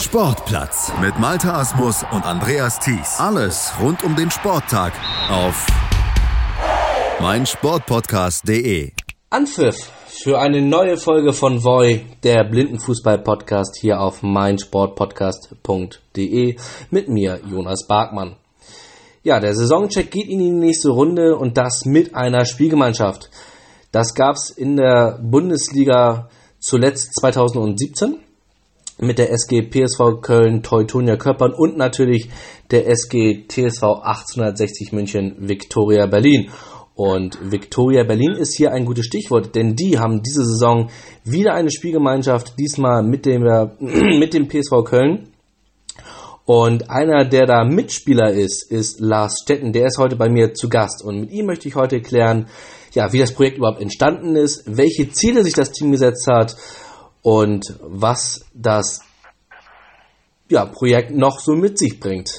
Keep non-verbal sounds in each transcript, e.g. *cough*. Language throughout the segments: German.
Sportplatz mit Malta Asmus und Andreas Thies. Alles rund um den Sporttag auf meinsportpodcast.de. Anpfiff für eine neue Folge von Voy, der Blindenfußball-Podcast hier auf meinsportpodcast.de mit mir, Jonas Barkmann. Ja, der Saisoncheck geht in die nächste Runde und das mit einer Spielgemeinschaft. Das gab's in der Bundesliga zuletzt 2017 mit der SG PSV Köln Teutonia Köppern und natürlich der SG TSV 1860 München Victoria Berlin. Und Victoria Berlin ist hier ein gutes Stichwort, denn die haben diese Saison wieder eine Spielgemeinschaft, diesmal mit dem, *clears throat* mit dem PSV Köln. Und einer, der da Mitspieler ist, ist Lars Stetten. Der ist heute bei mir zu Gast. Und mit ihm möchte ich heute klären, ja, wie das Projekt überhaupt entstanden ist, welche Ziele sich das Team gesetzt hat und was das ja, Projekt noch so mit sich bringt.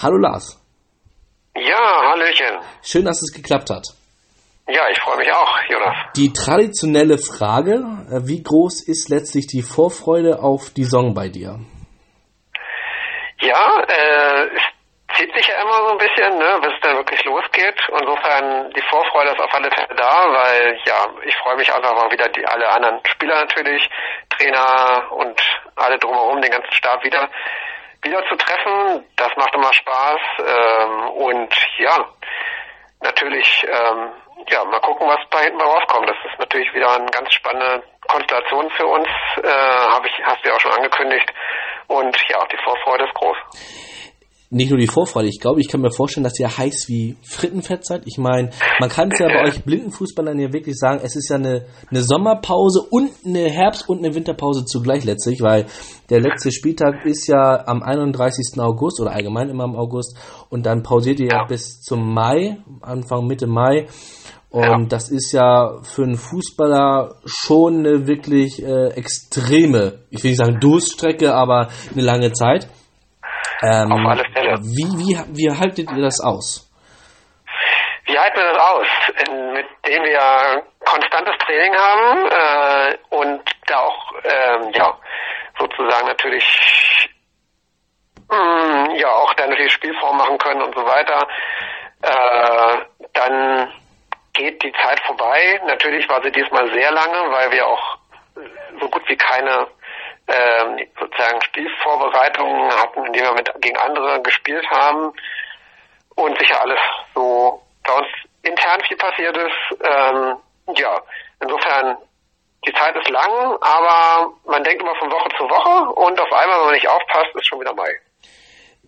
Hallo Lars. Ja, Hallöchen. Schön, dass es geklappt hat. Ja, ich freue mich auch, Jonas. Die traditionelle Frage, äh, wie groß ist letztlich die Vorfreude auf die Song bei dir? Ja, äh, zieht sich ja immer so ein bisschen, ne, bis es dann wirklich losgeht. Insofern, die Vorfreude ist auf alle Fälle da, weil ja, ich freue mich einfach mal wieder die alle anderen Spieler natürlich, Trainer und alle drumherum, den ganzen Stab wieder wieder zu treffen. Das macht immer Spaß. Ähm, und ja, natürlich, ähm, ja, mal gucken, was da hinten rauskommt. Das ist natürlich wieder eine ganz spannende Konstellation für uns. Äh, Habe ich, hast du ja auch schon angekündigt. Und ja, die Vorfreude ist groß nicht nur die Vorfreude, ich glaube, ich kann mir vorstellen, dass ihr heiß wie Frittenfett seid. Ich meine, man kann es ja bei euch Blindenfußballern ja wirklich sagen, es ist ja eine, eine Sommerpause und eine Herbst- und eine Winterpause zugleich letztlich, weil der letzte Spieltag ist ja am 31. August oder allgemein immer im August und dann pausiert ihr ja, ja bis zum Mai, Anfang Mitte Mai. Und ja. das ist ja für einen Fußballer schon eine wirklich äh, extreme, ich will nicht sagen Durststrecke, aber eine lange Zeit. Ähm, Auf alle Fälle. Wie, wie, wie haltet ihr das aus? Wie halten wir das aus? Mit dem wir konstantes Training haben äh, und da auch ähm, ja sozusagen natürlich mh, mm, ja auch dann natürlich Spielform machen können und so weiter. Äh, dann geht die Zeit vorbei. Natürlich war sie diesmal sehr lange, weil wir auch so gut wie keine ähm, sozusagen Spielvorbereitungen hatten, in denen wir mit, gegen andere gespielt haben und sicher alles so bei uns intern viel passiert ist. Ähm, ja, insofern die Zeit ist lang, aber man denkt immer von Woche zu Woche und auf einmal, wenn man nicht aufpasst, ist schon wieder Mai.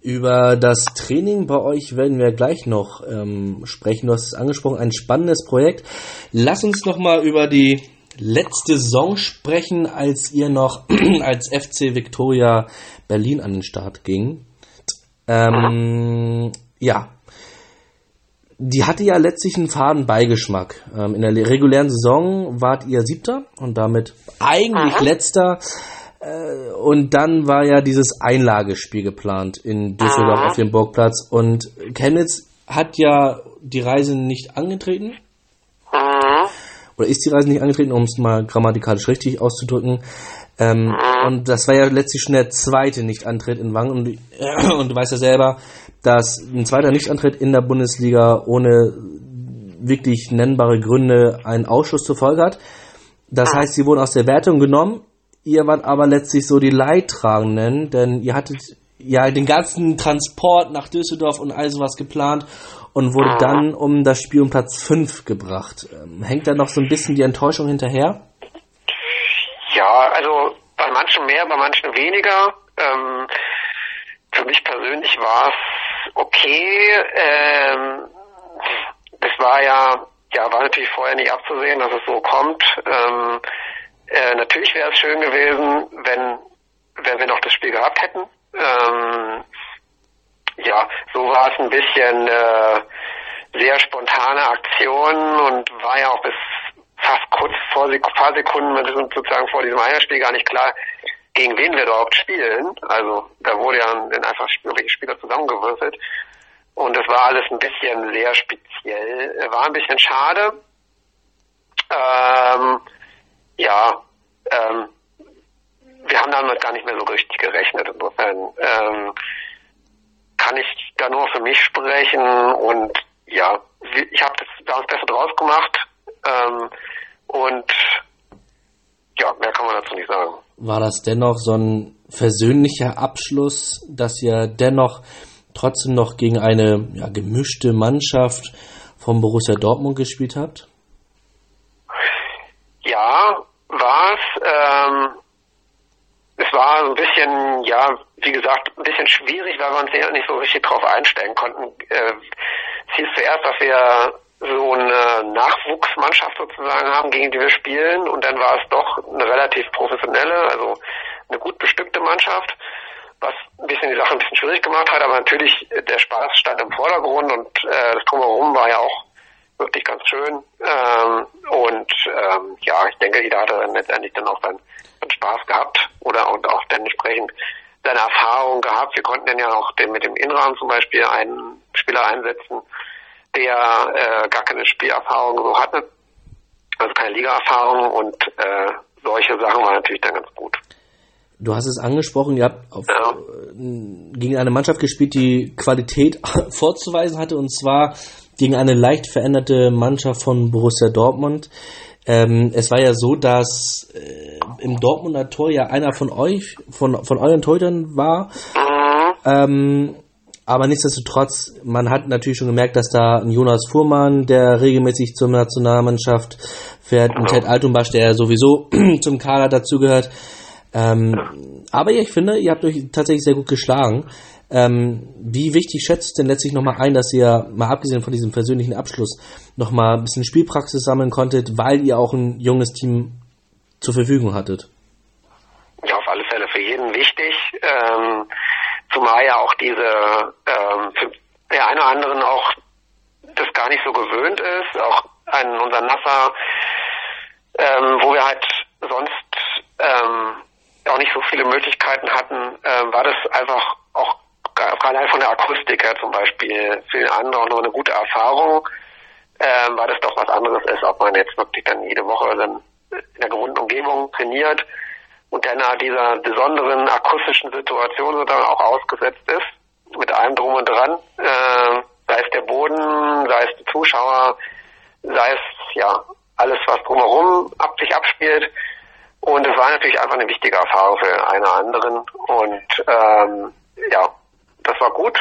Über das Training bei euch werden wir gleich noch ähm, sprechen. Du hast es angesprochen, ein spannendes Projekt. Lass uns noch mal über die letzte Saison sprechen, als ihr noch *clears throat* als FC Victoria Berlin an den Start ging. Ähm, ja, die hatte ja letztlich einen faden Beigeschmack. Ähm, in der regulären Saison wart ihr Siebter und damit eigentlich Aha. Letzter. Äh, und dann war ja dieses Einlagespiel geplant in Düsseldorf Aha. auf dem Burgplatz. Und Chemnitz hat ja die Reise nicht angetreten. Oder ist die Reise nicht angetreten, um es mal grammatikalisch richtig auszudrücken. Ähm, und das war ja letztlich schon der zweite Nichtantritt in Wangen. Und, äh, und du weißt ja selber, dass ein zweiter Nichtantritt in der Bundesliga ohne wirklich nennbare Gründe einen Ausschuss zur Folge hat. Das heißt, sie wurden aus der Wertung genommen. Ihr wart aber letztlich so die Leidtragenden, denn ihr hattet ja den ganzen Transport nach Düsseldorf und all sowas geplant und wurde dann um das Spiel um Platz 5 gebracht. Ähm, hängt da noch so ein bisschen die Enttäuschung hinterher? Ja, also bei manchen mehr, bei manchen weniger. Ähm, für mich persönlich war es okay. Ähm, es war ja, ja, war natürlich vorher nicht abzusehen, dass es so kommt. Ähm, äh, natürlich wäre es schön gewesen, wenn, wenn wir noch das Spiel gehabt hätten. Ähm, ja, so war es ein bisschen äh, sehr spontane Aktion und war ja auch bis fast kurz vor ein paar Sekunden sozusagen vor diesem Eierspiel gar nicht klar, gegen wen wir überhaupt spielen. Also da wurde ja dann einfach Spieler zusammengewürfelt. Und das war alles ein bisschen sehr speziell. War ein bisschen schade. Ähm, ja, ähm, wir haben damit gar nicht mehr so richtig gerechnet. Insofern ähm, kann ich da nur für mich sprechen und ja, ich habe das da das Beste draus gemacht ähm, und ja, mehr kann man dazu nicht sagen. War das dennoch so ein versöhnlicher Abschluss, dass ihr dennoch trotzdem noch gegen eine ja, gemischte Mannschaft vom Borussia Dortmund gespielt habt? Ja, war es. Ähm, es war ein bisschen, ja, wie gesagt, ein bisschen schwierig, weil wir uns ja nicht so richtig drauf einstellen konnten. Äh, es hieß zuerst, dass wir so eine Nachwuchsmannschaft sozusagen haben, gegen die wir spielen. Und dann war es doch eine relativ professionelle, also eine gut bestückte Mannschaft, was ein bisschen die Sache ein bisschen schwierig gemacht hat. Aber natürlich, der Spaß stand im Vordergrund und äh, das Drumherum war ja auch wirklich ganz schön. Ähm, und ähm, ja, ich denke, jeder hatte dann letztendlich dann auch seinen, seinen Spaß gehabt oder und auch dann entsprechend seine Erfahrung gehabt. Wir konnten dann ja auch den, mit dem Innenrahmen zum Beispiel einen Spieler einsetzen, der äh, gar keine Spielerfahrung so hatte, also keine Ligaerfahrung und äh, solche Sachen waren natürlich dann ganz gut. Du hast es angesprochen, ihr habt auf, ja. Äh, gegen eine Mannschaft gespielt, die Qualität *laughs* vorzuweisen hatte, und zwar gegen eine leicht veränderte Mannschaft von Borussia Dortmund. Ähm, es war ja so, dass äh, im Dortmunder Tor ja einer von euch, von, von euren Torhütern war. Ähm, aber nichtsdestotrotz, man hat natürlich schon gemerkt, dass da ein Jonas Fuhrmann, der regelmäßig zur Nationalmannschaft fährt, ein Ted Altumbasch, der sowieso *clears throat* zum Kader dazugehört. Ähm, aber ich finde, ihr habt euch tatsächlich sehr gut geschlagen. Ähm, wie wichtig schätzt denn letztlich nochmal ein, dass ihr, mal abgesehen von diesem persönlichen Abschluss, nochmal ein bisschen Spielpraxis sammeln konntet, weil ihr auch ein junges Team zur Verfügung hattet? Ja, auf alle Fälle für jeden wichtig. Ähm, zumal ja auch diese, ähm, für der eine oder anderen auch das gar nicht so gewöhnt ist, auch ein, unser Nasser, ähm, wo wir halt sonst ähm, auch nicht so viele Möglichkeiten hatten, ähm, war das einfach auch allein von der Akustik her zum Beispiel für den anderen auch noch eine gute Erfahrung, ähm, weil das doch was anderes ist, ob man jetzt wirklich dann jede Woche dann in der gewohnten Umgebung trainiert und dann dieser besonderen akustischen Situation sozusagen auch ausgesetzt ist, mit allem drum und dran, äh, sei es der Boden, sei es die Zuschauer, sei es ja alles, was drumherum ab sich abspielt. Und es war natürlich einfach eine wichtige Erfahrung für oder anderen. Und ähm, ja, das war gut.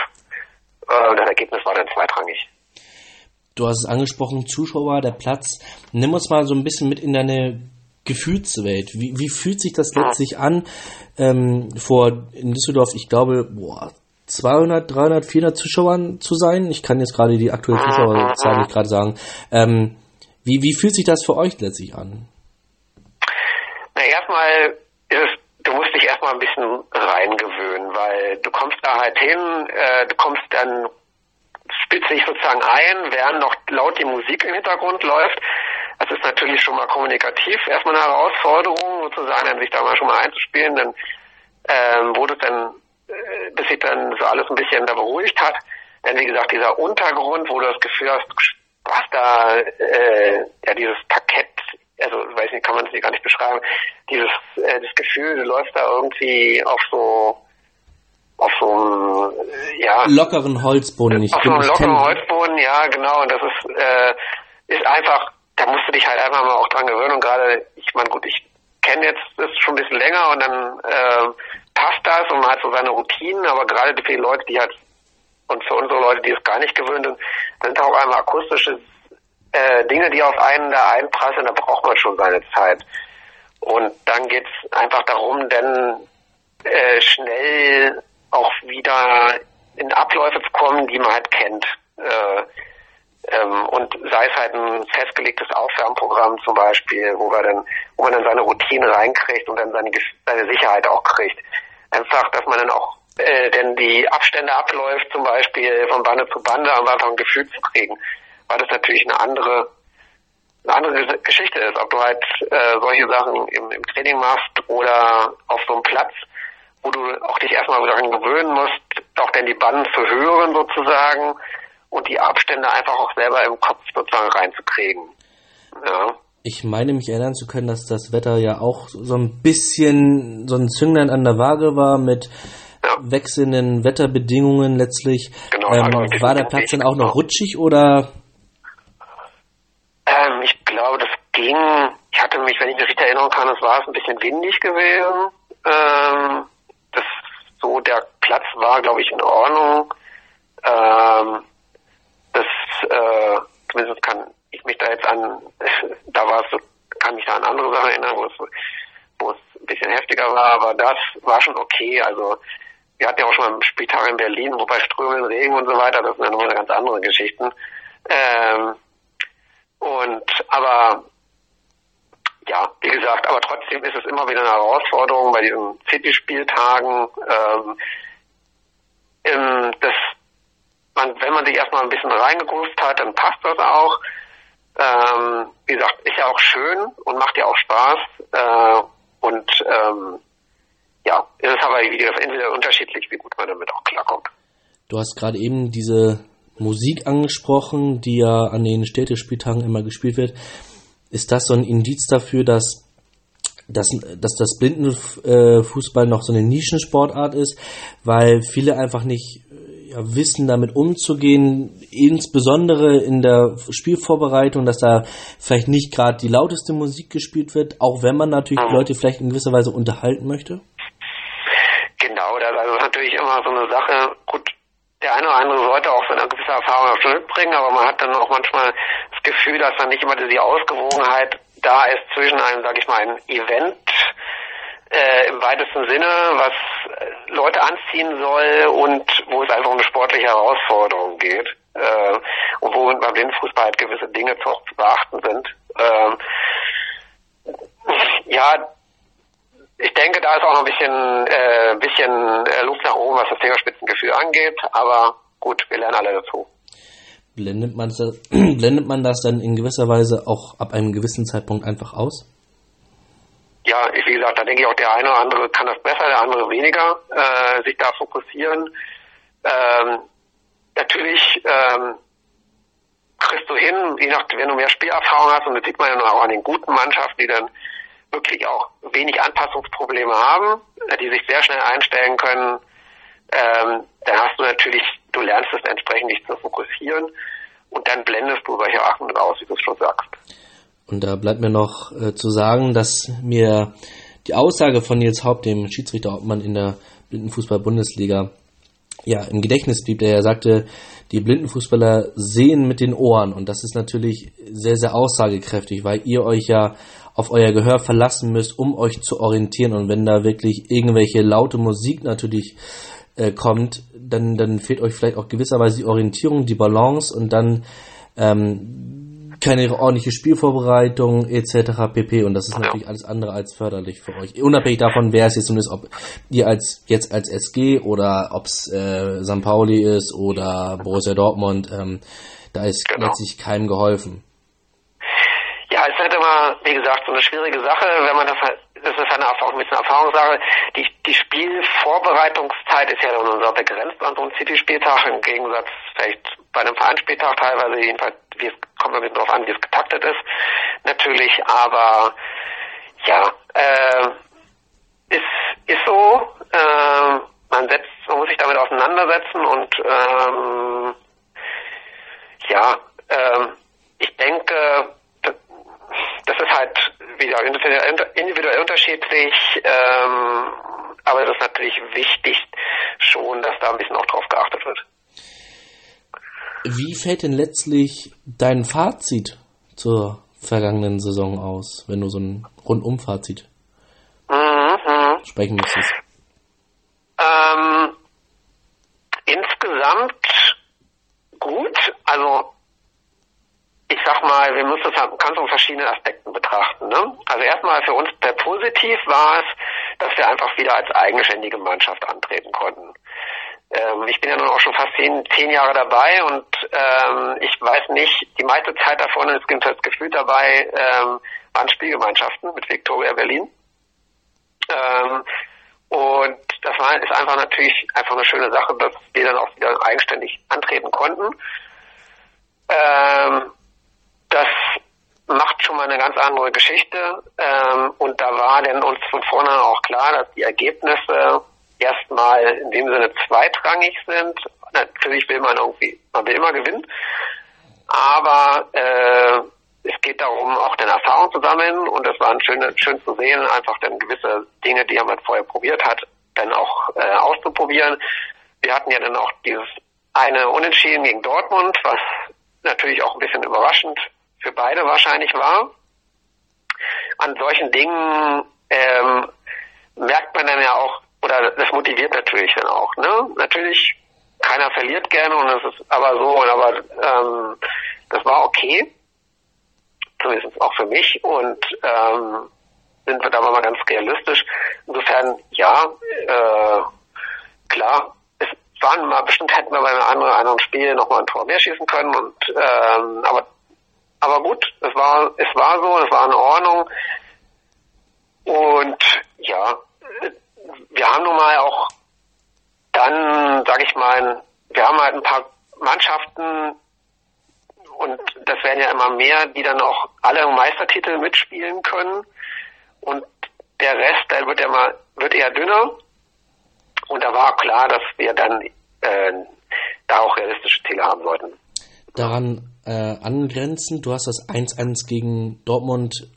Äh, das Ergebnis war dann zweitrangig. Du hast es angesprochen, Zuschauer, der Platz. Nimm uns mal so ein bisschen mit in deine Gefühlswelt. Wie, wie fühlt sich das letztlich an, ähm, vor in Düsseldorf, ich glaube, boah, 200, 300, 400 Zuschauern zu sein? Ich kann jetzt gerade die aktuelle Zuschauerzahl nicht gerade sagen. Ähm, wie, wie fühlt sich das für euch letztlich an? Na, erstmal ist es, du musst dich erstmal ein bisschen reingewöhnen, weil du kommst da halt hin, äh, du kommst dann, spitzt dich sozusagen ein, während noch laut die Musik im Hintergrund läuft das ist natürlich schon mal kommunikativ erstmal eine Herausforderung, sozusagen, sich da mal schon mal einzuspielen, dann, ähm, wo das dann, äh, bis sich dann so alles ein bisschen da beruhigt hat. Denn wie gesagt, dieser Untergrund, wo du das Gefühl hast, hast da äh, ja dieses Parkett, also weiß nicht, kann man es gar nicht beschreiben, dieses äh, das Gefühl, du läufst da irgendwie auf so auf so einem ja lockeren Holzboden. Ich auf so einem lockeren Holzboden, ja genau. Und das ist äh, ist einfach da musst du dich halt einfach mal auch dran gewöhnen und gerade, ich meine, gut, ich kenne jetzt das schon ein bisschen länger und dann äh, passt das und man hat so seine Routinen, aber gerade für die Leute, die halt und für unsere Leute, die es gar nicht gewöhnt sind, sind auch einmal akustische äh, Dinge, die auf einen da einprasseln, da braucht man schon seine Zeit. Und dann geht's einfach darum, denn äh, schnell auch wieder in Abläufe zu kommen, die man halt kennt. Äh, ähm, und sei es halt ein festgelegtes Aufwärmprogramm zum Beispiel, wo wir dann, wo man dann seine Routine reinkriegt und dann seine, seine Sicherheit auch kriegt. Einfach, dass man dann auch äh, denn die Abstände abläuft, zum Beispiel von Bande zu Bande, um einfach ein Gefühl zu kriegen, weil das natürlich eine andere eine andere Geschichte ist, ob du halt äh, solche Sachen im, im Training machst oder auf so einem Platz, wo du auch dich erstmal daran gewöhnen musst, auch denn die Banden zu hören sozusagen und die Abstände einfach auch selber im Kopf sozusagen reinzukriegen. Ja. Ich meine mich erinnern zu können, dass das Wetter ja auch so ein bisschen so ein Zünglein an der Waage war mit ja. wechselnden Wetterbedingungen letztlich. Genau, ähm, war der Platz dann auch noch rutschig oder? Ähm, ich glaube, das ging. Ich hatte mich, wenn ich mich richtig erinnern kann, es war es ein bisschen windig gewesen. Ähm, das so der Platz war, glaube ich, in Ordnung. Ähm, das äh, zumindest kann ich mich da jetzt an, *laughs* da war es, kann mich da an andere Sachen erinnern, wo es, wo es ein bisschen heftiger war, aber das war schon okay. Also wir hatten ja auch schon mal Spieltag in Berlin, wobei Strömen, Regen und so weiter, das sind ja nochmal ganz andere Geschichten. Ähm, und aber ja, wie gesagt, aber trotzdem ist es immer wieder eine Herausforderung bei diesen City-Spieltagen. Ähm, das, man, wenn man sich erstmal ein bisschen reingegrust hat, dann passt das auch. Ähm, wie gesagt, ist ja auch schön und macht ja auch Spaß. Äh, und ähm, ja, es ist aber wie entweder unterschiedlich, wie gut man damit auch klarkommt. Du hast gerade eben diese Musik angesprochen, die ja an den Städtespieltagen immer gespielt wird. Ist das so ein Indiz dafür, dass, dass, dass das Blindenfußball noch so eine Nischensportart ist, weil viele einfach nicht ja, wissen, damit umzugehen, insbesondere in der Spielvorbereitung, dass da vielleicht nicht gerade die lauteste Musik gespielt wird, auch wenn man natürlich die Leute vielleicht in gewisser Weise unterhalten möchte? Genau, das ist natürlich immer so eine Sache. Gut, der eine oder andere sollte auch so eine gewisse Erfahrung schon mitbringen, aber man hat dann auch manchmal das Gefühl, dass dann nicht immer diese Ausgewogenheit da ist zwischen einem, sag ich mal, einem Event äh, im weitesten Sinne, was äh, Leute anziehen soll und wo es einfach um eine sportliche Herausforderung geht. Äh, und wo beim Blindfußball halt gewisse Dinge zu beachten sind. Ähm, ja, ich denke, da ist auch noch ein bisschen, äh, bisschen äh, Luft nach oben, was das Thema Spitzengefühl angeht. Aber gut, wir lernen alle dazu. Blendet man, das, *clears throat* blendet man das dann in gewisser Weise auch ab einem gewissen Zeitpunkt einfach aus? Ja, ich, wie gesagt, da denke ich auch, der eine oder andere kann das besser, der andere weniger, äh, sich da fokussieren. Ähm, natürlich ähm, kriegst du hin, je nach, wenn du mehr Spielerfahrung hast, und das sieht man ja auch an den guten Mannschaften, die dann wirklich auch wenig Anpassungsprobleme haben, äh, die sich sehr schnell einstellen können, ähm, dann hast du natürlich, du lernst es entsprechend dich zu fokussieren und dann blendest du solche Sachen aus, wie du es schon sagst. Und da bleibt mir noch äh, zu sagen, dass mir die Aussage von Nils Haupt, dem Schiedsrichterobmann in der Blindenfußball-Bundesliga, ja, im Gedächtnis blieb, der ja sagte, die Blindenfußballer sehen mit den Ohren. Und das ist natürlich sehr, sehr aussagekräftig, weil ihr euch ja auf euer Gehör verlassen müsst, um euch zu orientieren. Und wenn da wirklich irgendwelche laute Musik natürlich äh, kommt, dann, dann fehlt euch vielleicht auch gewisserweise die Orientierung, die Balance und dann ähm, keine ordentliche Spielvorbereitung etc. pp. Und das ist natürlich alles andere als förderlich für euch. Unabhängig davon, wer es jetzt nun ist, ob ihr als jetzt als SG oder ob es äh, St. Pauli ist oder Borussia Dortmund, ähm, da ist genau. letztlich keinem geholfen. Ja, es ist halt immer, wie gesagt, so eine schwierige Sache, wenn man das halt, das ist eine Erfahrung, ein bisschen Erfahrungssache. Die, die Spielvorbereitungszeit ist ja nun unser begrenzt an so einem City-Spieltag, im Gegensatz vielleicht bei einem Vereinsspieltag teilweise, jedenfalls, wie es, kommt ein bisschen darauf an, wie es getaktet ist, natürlich, aber, ja, äh, ist, ist so, äh, man setzt, man muss sich damit auseinandersetzen und, ähm, ja, äh, ich denke, das ist halt wieder individuell unterschiedlich, ähm, aber es ist natürlich wichtig schon, dass da ein bisschen auch drauf geachtet wird. Wie fällt denn letztlich dein Fazit zur vergangenen Saison aus, wenn du so ein Rundumfazit mhm. sprechen müsstest? Ähm, insgesamt gut, also ich sag mal, wir müssen es halt ganz von verschiedenen Aspekten betrachten. Ne? Also erstmal für uns der positiv war es, dass wir einfach wieder als eigenständige Mannschaft antreten konnten. Ähm, ich bin ja nun auch schon fast zehn, zehn Jahre dabei und ähm, ich weiß nicht, die meiste Zeit davon ist das Gefühl dabei, ähm, waren Spielgemeinschaften mit Victoria Berlin. Ähm, und das war, ist einfach natürlich einfach eine schöne Sache, dass wir dann auch wieder eigenständig antreten konnten. Ähm, das macht schon mal eine ganz andere Geschichte. Ähm, und da war denn uns von vornherein auch klar, dass die Ergebnisse erstmal in dem Sinne zweitrangig sind. Natürlich will man irgendwie, man will immer gewinnen. Aber äh, es geht darum, auch dann Erfahrung zu sammeln und es war schön, schön zu sehen, einfach dann gewisse Dinge, die man vorher probiert hat, dann auch äh, auszuprobieren. Wir hatten ja dann auch dieses eine Unentschieden gegen Dortmund, was natürlich auch ein bisschen überraschend für beide wahrscheinlich war. An solchen Dingen ähm, merkt man dann ja auch, oder das motiviert natürlich dann auch. Ne? Natürlich, keiner verliert gerne und es ist aber so, aber ähm, das war okay zumindest auch für mich. Und ähm, sind wir da mal ganz realistisch. Insofern, ja, äh, klar, es waren mal, bestimmt hätten wir bei einem anderen, Spiel noch mal ein Tor mehr schießen können. Und ähm, aber aber gut, es war es war so, es war in Ordnung. Und ja, wir haben nun mal auch dann, sag ich mal, wir haben halt ein paar Mannschaften, und das werden ja immer mehr, die dann auch alle Meistertitel mitspielen können. Und der Rest, der wird ja mal, wird eher dünner. Und da war klar, dass wir dann äh, da auch realistische Ziele haben sollten. Daran äh, angrenzend, du hast das 1-1 gegen Dortmund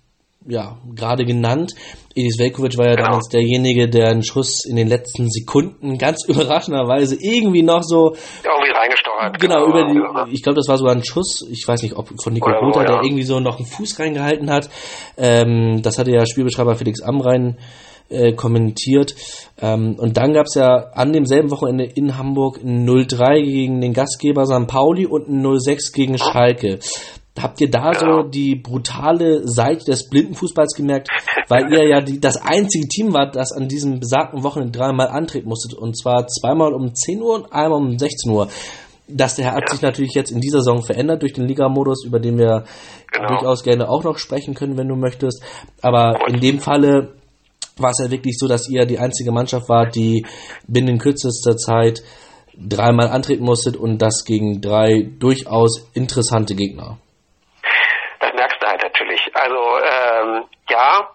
ja, gerade genannt. Edis Velkovic war ja genau. damals derjenige, der einen Schuss in den letzten Sekunden ganz *laughs* überraschenderweise irgendwie noch so irgendwie reingestochert. Genau, über die, ich glaube, das war sogar ein Schuss, ich weiß nicht, ob von Nico Rother, ja. der irgendwie so noch einen Fuß reingehalten hat. Ähm, das hatte ja Spielbeschreiber Felix Amrein äh, kommentiert. Ähm, und dann gab es ja an demselben Wochenende in Hamburg ein 0-3 gegen den Gastgeber St. Pauli und ein 0-6 gegen Schalke. Habt ihr da ja. so die brutale Seite des Blindenfußballs gemerkt, weil ihr ja die, das einzige Team wart, das an diesem besagten Wochenende dreimal antreten musstet und zwar zweimal um 10 Uhr und einmal um 16 Uhr. Das der hat sich natürlich jetzt in dieser Saison verändert durch den Liga-Modus, über den wir genau. durchaus gerne auch noch sprechen können, wenn du möchtest. Aber in dem Falle war es ja wirklich so, dass ihr die einzige Mannschaft wart, die binnen kürzester Zeit dreimal antreten musstet und das gegen drei durchaus interessante Gegner. Also ähm, ja,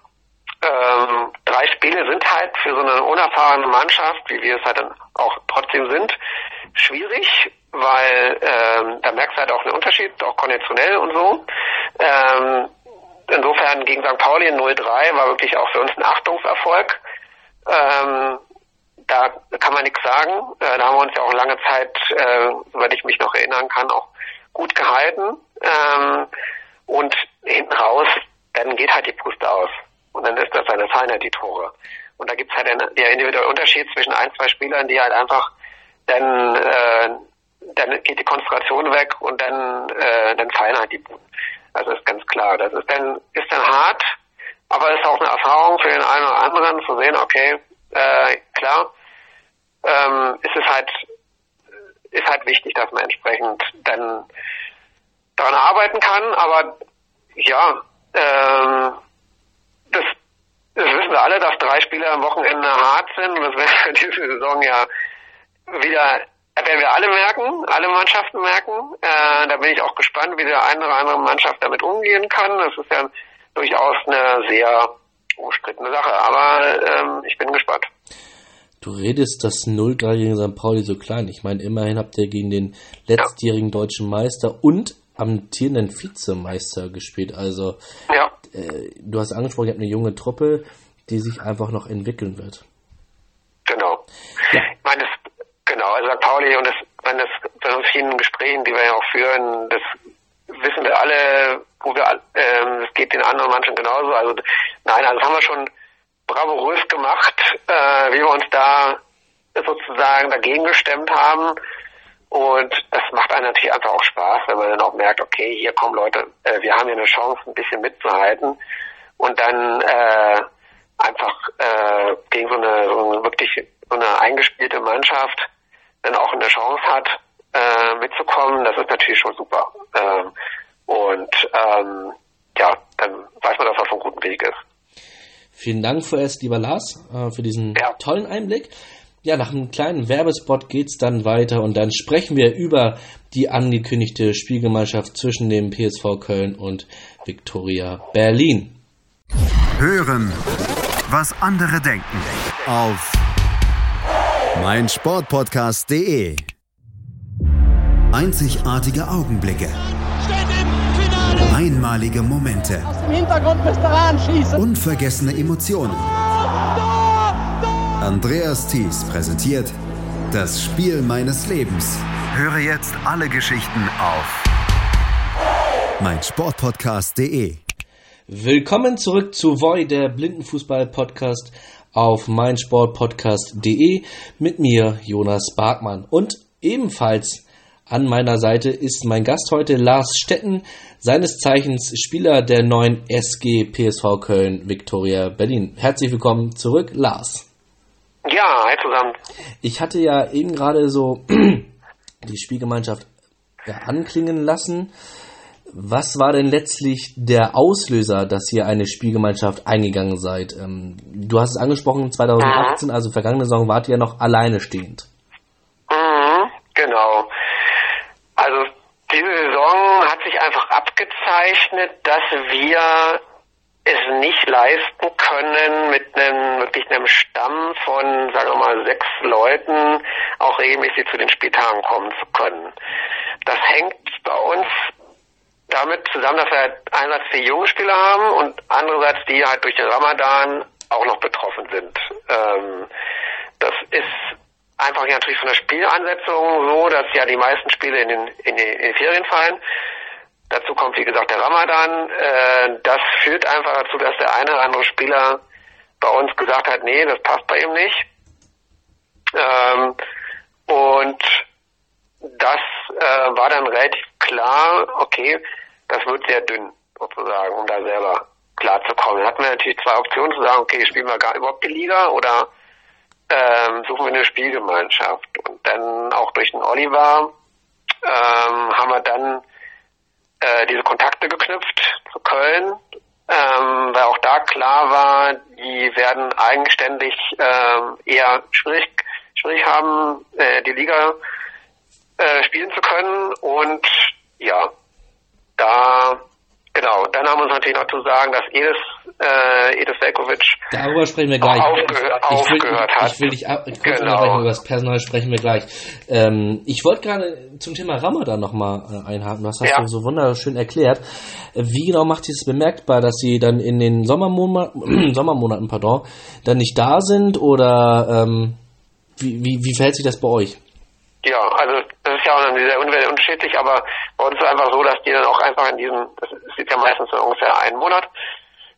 ähm, drei Spiele sind halt für so eine unerfahrene Mannschaft, wie wir es halt dann auch trotzdem sind, schwierig, weil ähm, da merkst du halt auch einen Unterschied, auch konditionell und so. Ähm, insofern gegen St. Pauli in 0-3 war wirklich auch für uns ein Achtungserfolg. Ähm, da kann man nichts sagen. Äh, da haben wir uns ja auch lange Zeit, äh, soweit ich mich noch erinnern kann, auch gut gehalten. Ähm, und hinten raus, dann geht halt die Puste aus. Und dann ist das eine Feinheit, die Tore. Und da gibt's halt einen, der individuelle Unterschied zwischen ein, zwei Spielern, die halt einfach dann, äh, dann geht die Konzentration weg und dann, äh, dann fallen halt die Buden. Also ist ganz klar. Das ist dann, ist dann hart, aber ist auch eine Erfahrung für den einen oder anderen zu sehen, okay, äh, klar, ähm, ist es halt, ist halt wichtig, dass man entsprechend dann daran arbeiten kann, aber ja, ähm, das, das wissen wir alle, dass drei Spiele am Wochenende hart sind und das werden wir diese Saison ja wieder werden wir alle merken, alle Mannschaften merken. Äh, da bin ich auch gespannt, wie der eine oder andere Mannschaft damit umgehen kann. Das ist ja durchaus eine sehr umstrittene Sache, aber ähm, ich bin gespannt. Du redest das 0-3 gegen St. Pauli so klein. Ich meine, immerhin habt ihr gegen den letztjährigen ja. deutschen Meister und amtierenden Vizemeister gespielt. Also ja. äh, du hast angesprochen, ihr habt eine junge Truppe, die sich einfach noch entwickeln wird. Genau. Ja. Ich meine, das, genau, also St. Pauli und das, meine, das bei so vielen Gesprächen, die wir ja auch führen, das wissen wir alle, wo wir, ähm, es geht den anderen Mannschaften genauso. Also nein, also das haben wir schon bravourös gemacht, äh, wie wir uns da sozusagen dagegen gestemmt haben. Und das macht einem natürlich einfach auch Spaß, wenn man dann auch merkt, okay, hier kommen Leute, äh, wir haben hier eine Chance, ein bisschen mitzuhalten und dann äh, einfach äh, gegen so eine, so eine wirklich so eine eingespielte Mannschaft dann auch eine Chance hat, äh, mitzukommen, das ist natürlich schon super. Ähm, und ähm, ja, dann weiß man, dass er auf einem guten Weg ist. Vielen Dank vorerst, lieber Lars, äh, für diesen ja. tollen Einblick. Ja, nach einem kleinen Werbespot geht's dann weiter und dann sprechen wir über die angekündigte Spielgemeinschaft zwischen dem PSV Köln und Viktoria Berlin. Hören, was andere denken. Auf meinsportpodcast.de. Einzigartige Augenblicke. Einmalige Momente. Aus dem Hintergrund müsst ihr anschießen. Unvergessene Emotionen. Andreas Thies präsentiert das Spiel meines Lebens. Höre jetzt alle Geschichten auf meinsportpodcast.de. Willkommen zurück zu Voy, der Blindenfußball-Podcast auf meinsportpodcast.de mit mir, Jonas Barkmann. Und ebenfalls an meiner Seite ist mein Gast heute Lars Stetten, seines Zeichens Spieler der neuen SG PSV Köln Viktoria Berlin. Herzlich willkommen zurück, Lars. Ja, hi zusammen. Ich hatte ja eben gerade so *clears throat* die Spielgemeinschaft anklingen lassen. Was war denn letztlich der Auslöser, dass ihr eine Spielgemeinschaft eingegangen seid? Ähm, du hast es angesprochen, 2018, also vergangene Saison, wart ihr noch alleine stehend. Mhm, genau. Also diese Saison hat sich einfach abgezeichnet, dass wir es nicht leisten können, mit einem wirklich einem Stamm von, sagen wir mal, sechs Leuten auch regelmäßig zu den Spieltagen kommen zu können. Das hängt bei uns damit zusammen, dass wir halt einerseits die jungen Spieler haben und andererseits die halt durch den Ramadan auch noch betroffen sind. Ähm, das ist einfach natürlich von der Spielansetzung so, dass ja die meisten Spiele in den, in den, in den Ferien fallen. Dazu kommt, wie gesagt, der Ramadan. Äh, das führt einfach dazu, dass der eine oder andere Spieler bei uns gesagt hat, nee, das passt bei ihm nicht. Ähm, und das äh, war dann relativ klar, okay, das wird sehr dünn, sozusagen, um da selber klarzukommen. Dann hatten wir natürlich zwei Optionen zu sagen, okay, spielen wir gar überhaupt die Liga oder ähm, suchen wir eine Spielgemeinschaft. Und dann auch durch den Oliver ähm, haben wir dann äh, diese Kontakte geknüpft zu Köln, ähm, weil auch da klar war, die werden eigenständig ähm, eher schwierig, schwierig haben, äh, die Liga äh, spielen zu können. Und ja, da Genau, dann haben wir uns natürlich noch zu sagen, dass Edis, äh, Edis Velkovic Darüber sprechen wir gleich. aufgehört, ich will, hat. Ich will dich ab, genau. Über das Personal sprechen wir gleich. Ähm, ich wollte gerade zum Thema Ramadan nochmal äh, einhaken. Das hast Ja. du so wunderschön erklärt. Wie genau macht sie es bemerkbar, dass sie dann in den Sommermonaten, *clears throat* Sommermonaten, pardon, dann nicht da sind oder ähm, wie, wie, wie verhält sich das bei euch? Ja, also ja auch sehr un- unterschiedlich, aber bei uns ist es einfach so, dass die dann auch einfach in diesem, das ist ja meistens so ungefähr einen Monat,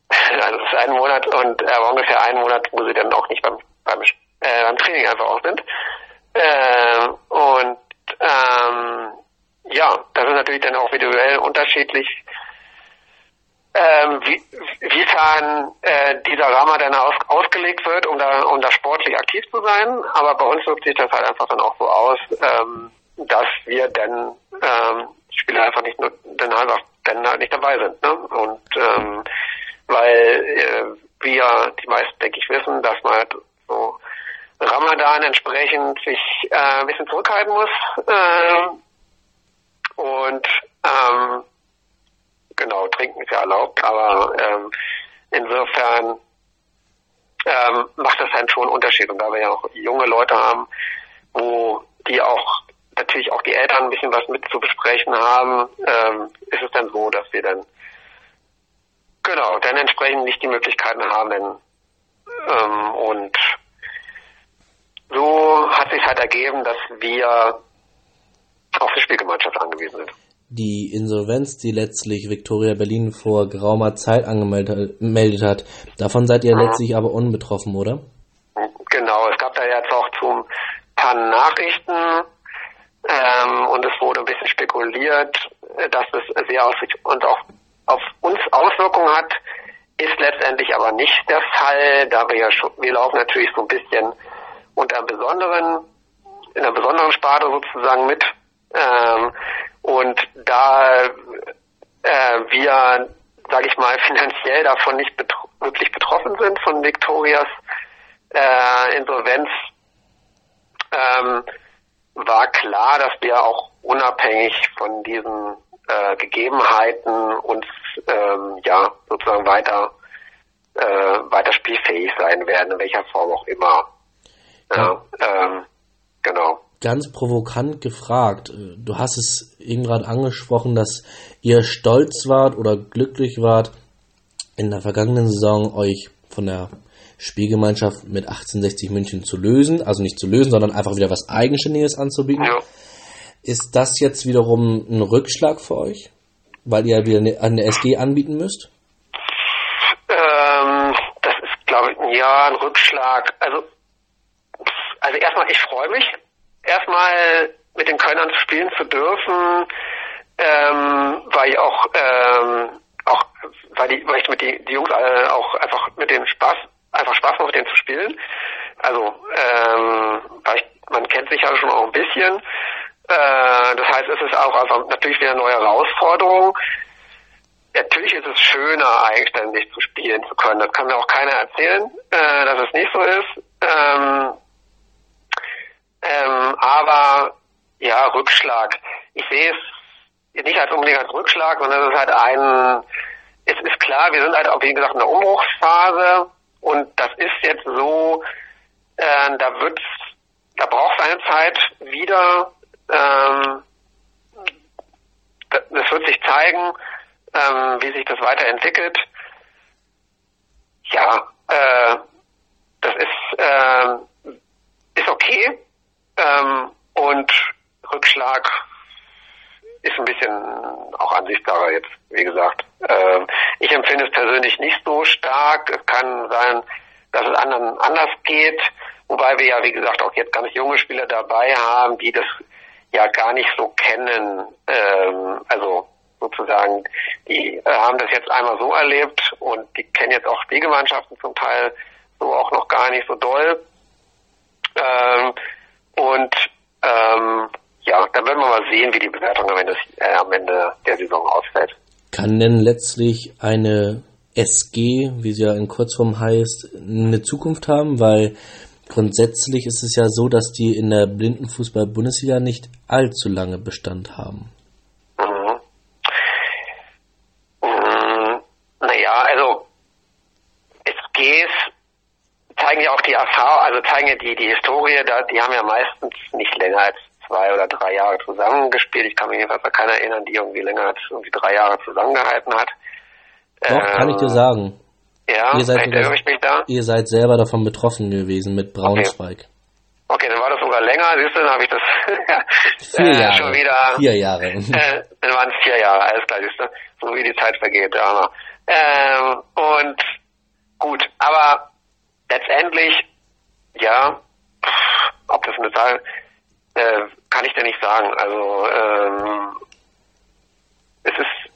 *laughs* also das ist ein Monat und äh, ungefähr einen Monat, wo sie dann auch nicht beim beim, äh, beim Training einfach auch sind. Äh, und ähm, ja, das ist natürlich dann auch individuell unterschiedlich, ähm, wie, wiefern äh, dieser Ramadan aus, ausgelegt wird, um da, um da sportlich aktiv zu sein. Aber bei uns wirkt sich das halt einfach dann auch so aus, ähm, dass wir dann ähm, Spieler einfach nicht nur dann einfach dann halt nicht dabei sind. Ne? Und ähm, weil äh, wir die meisten, denke ich, wissen, dass man halt so Ramadan entsprechend sich äh, ein bisschen zurückhalten muss. Äh, und ähm, genau, trinken ist ja erlaubt, aber ähm, insofern ähm, macht das dann schon einen Unterschied. Und da wir ja auch junge Leute haben, wo die auch natürlich auch die Eltern ein bisschen was mit zu besprechen haben, ähm, ist es dann so, dass wir dann genau dann entsprechend nicht die Möglichkeiten haben, ähm, und so hat sich halt ergeben, dass wir auf die Spielgemeinschaft angewiesen sind. Die Insolvenz, die letztlich Victoria Berlin vor geraumer Zeit angemeldet gemeldet hat, davon seid ihr Mhm. letztlich aber unbetroffen, oder? Genau, es gab da jetzt auch zum paar Nachrichten ähm, und es wurde ein bisschen spekuliert, äh, dass es sehr auf und auch auf uns Auswirkungen hat, ist letztendlich aber nicht der Fall, da wir ja schon, wir laufen natürlich so ein bisschen unter besonderen, in einer besonderen Sparte sozusagen mit. Ähm, und da äh, wir, sage ich mal, *laughs* finanziell davon nicht betro wirklich betroffen sind von Victorias äh, Insolvenz, ähm, war klar, dass wir auch unabhängig von diesen äh, Gegebenheiten uns ähm, ja sozusagen weiter äh, weiter spielfähig sein werden, in welcher Form auch immer. Ja, ähm, genau. Ganz provokant gefragt, äh, du hast es eben gerade angesprochen, dass ihr stolz wart oder glücklich wart, in der vergangenen Saison euch von der Spielgemeinschaft mit 1860 München zu lösen, also nicht zu lösen, sondern einfach wieder was Eigenständiges anzubieten. Ja. Ist das jetzt wiederum ein Rückschlag für euch, weil ihr wieder eine SG anbieten müsst? Ähm, das ist, glaube ich, ja, ein Rückschlag. Also, also erstmal, ich freue mich, erstmal mit den Kölnern spielen zu dürfen, ähm, weil ich auch, ähm, auch weil, die, weil ich mit die, die Jungs äh, auch einfach mit dem Spaß, einfach Spaß macht, mit denen zu spielen. Also, ähm, man kennt sich ja schon auch ein bisschen. Äh, das heißt, es ist auch einfach natürlich wieder eine neue Herausforderung. Natürlich ist es schöner, eigenständig zu spielen zu können. Das kann mir auch keiner erzählen, äh, dass es nicht so ist. Ähm, ähm, aber ja, Rückschlag. Ich sehe es nicht als unbedingt als Rückschlag, sondern es ist halt ein, es ist klar, wir sind halt auch, wie gesagt, in der Umbruchsphase und das ist jetzt so, äh, da wird's, da braucht es eine Zeit wieder, ähm, das wird sich zeigen, ähm, wie sich das weiterentwickelt. Ja, äh, das ist, äh, ist okay. Ähm, und Rückschlag ist ein bisschen auch ansichtssacher jetzt, wie gesagt. Ähm, ich empfinde es persönlich nicht so stark. Es kann sein, dass es anderen anders geht, wobei wir ja, wie gesagt, auch jetzt ganz junge Spieler dabei haben, die das ja gar nicht so kennen. Ähm, also sozusagen, die äh, haben das jetzt einmal so erlebt und die kennen jetzt auch Spielgemeinschaften zum Teil so auch noch gar nicht so doll. Ähm, und ähm, ja, dann werden wir mal sehen, wie die Bewertung am Ende, äh, am Ende der Saison ausfällt. Kann denn letztlich eine SG, wie sie ja in Kurzform heißt, eine Zukunft haben? Weil grundsätzlich ist es ja so, dass die in der Blindenfußball-Bundesliga nicht allzu lange Bestand haben. Mhm. Mhm. Naja, also SGs zeigen ja auch die Erfahrung, also zeigen ja die, die Historie, da, die haben ja meistens nicht länger als zwei oder drei Jahre zusammengespielt. Ich kann mich jedenfalls an keiner erinnern, die irgendwie länger als irgendwie drei Jahre zusammengehalten hat. Doch, ähm, kann ich dir ähm, sagen. Ja, ihr seid, sogar, da? ihr seid selber davon betroffen gewesen mit Braunschweig. Okay. Okay, dann war das sogar länger, siehst du, dann habe ich das *laughs* vier Jahre. schon wieder. Vier Jahre. Äh, dann waren es vier Jahre, alles klar, siehst du, so wie die Zeit vergeht, ja. Ähm, und gut, aber letztendlich, ja, ob das eine Zahl, äh, kann ich dir nicht sagen. Also ähm, es ist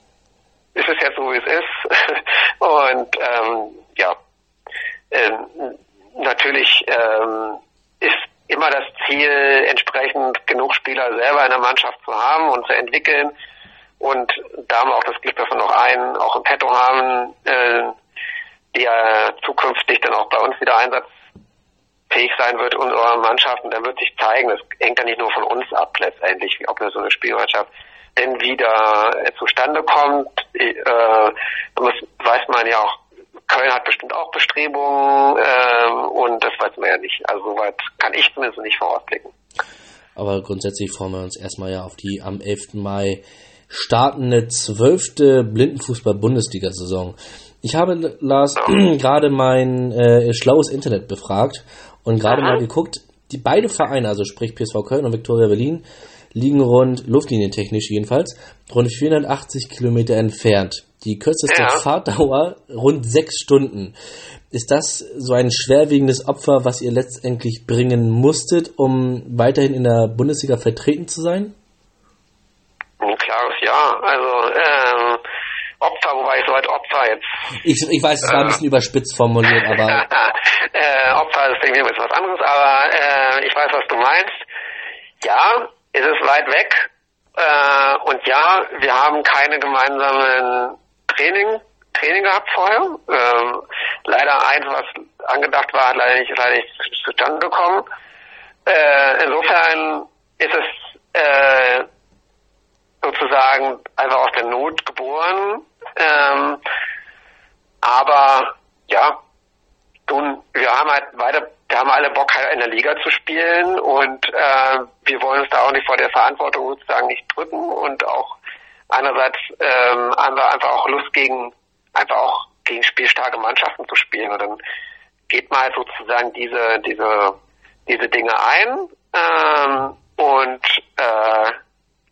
es ist jetzt so wie es ist *laughs* und ähm, ja ähm, natürlich ähm, ist immer das Ziel, entsprechend genug Spieler selber in der Mannschaft zu haben und zu entwickeln. Und da haben wir auch das Glück, dass wir noch einen auch im Petto haben, äh, der zukünftig dann auch bei uns wieder einsatzfähig sein wird, unserer Mannschaft. Und da wird sich zeigen, das hängt ja nicht nur von uns ab letztendlich, ob wir so eine Spielmannschaft denn wieder äh, zustande kommt. Äh, das weiß man ja auch, Köln hat bestimmt auch Bestrebungen äh, und das weiß man ja nicht. Also soweit kann ich zumindest nicht vorausblicken. Aber grundsätzlich freuen wir uns erstmal ja auf die am 11. Mai startende zwölfte Blindenfußball-Bundesliga-Saison. Ich habe, Lars, *clears throat* gerade mein äh, schlaues Internet befragt und gerade mal geguckt, die beide Vereine, also sprich PSV Köln und Viktoria Berlin, liegen rund, luftlinientechnisch jedenfalls, rund 480 Kilometer entfernt. Die kürzeste ja. Fahrtdauer rund sechs Stunden. Ist das so ein schwerwiegendes Opfer, was ihr letztendlich bringen musstet, um weiterhin in der Bundesliga vertreten zu sein? Ein klares Ja. Also ähm, Opfer, wobei ich so als Opfer jetzt. Ich, ich weiß, es war ein bisschen überspitzt formuliert, *laughs* aber. äh, Opfer ist irgendwie was anderes, aber äh, ich weiß, was du meinst. Ja, ist es weit weg. Äh, und ja, wir haben keine gemeinsamen Training, Training gehabt vorher. Ähm, leider eins, was angedacht war, hat leider nicht, leider nicht zustande gekommen. äh, insofern ist es äh, sozusagen einfach aus der Not geboren. Ähm, aber ja, nun, wir haben halt weiter, wir haben alle Bock halt in der Liga zu spielen und äh, wir wollen uns da auch nicht vor der Verantwortung sozusagen nicht drücken und auch einerseits ähm, haben wir einfach auch Lust gegen einfach auch gegen spielstarke Mannschaften zu spielen und dann geht man halt sozusagen diese diese diese Dinge ein ähm, und äh,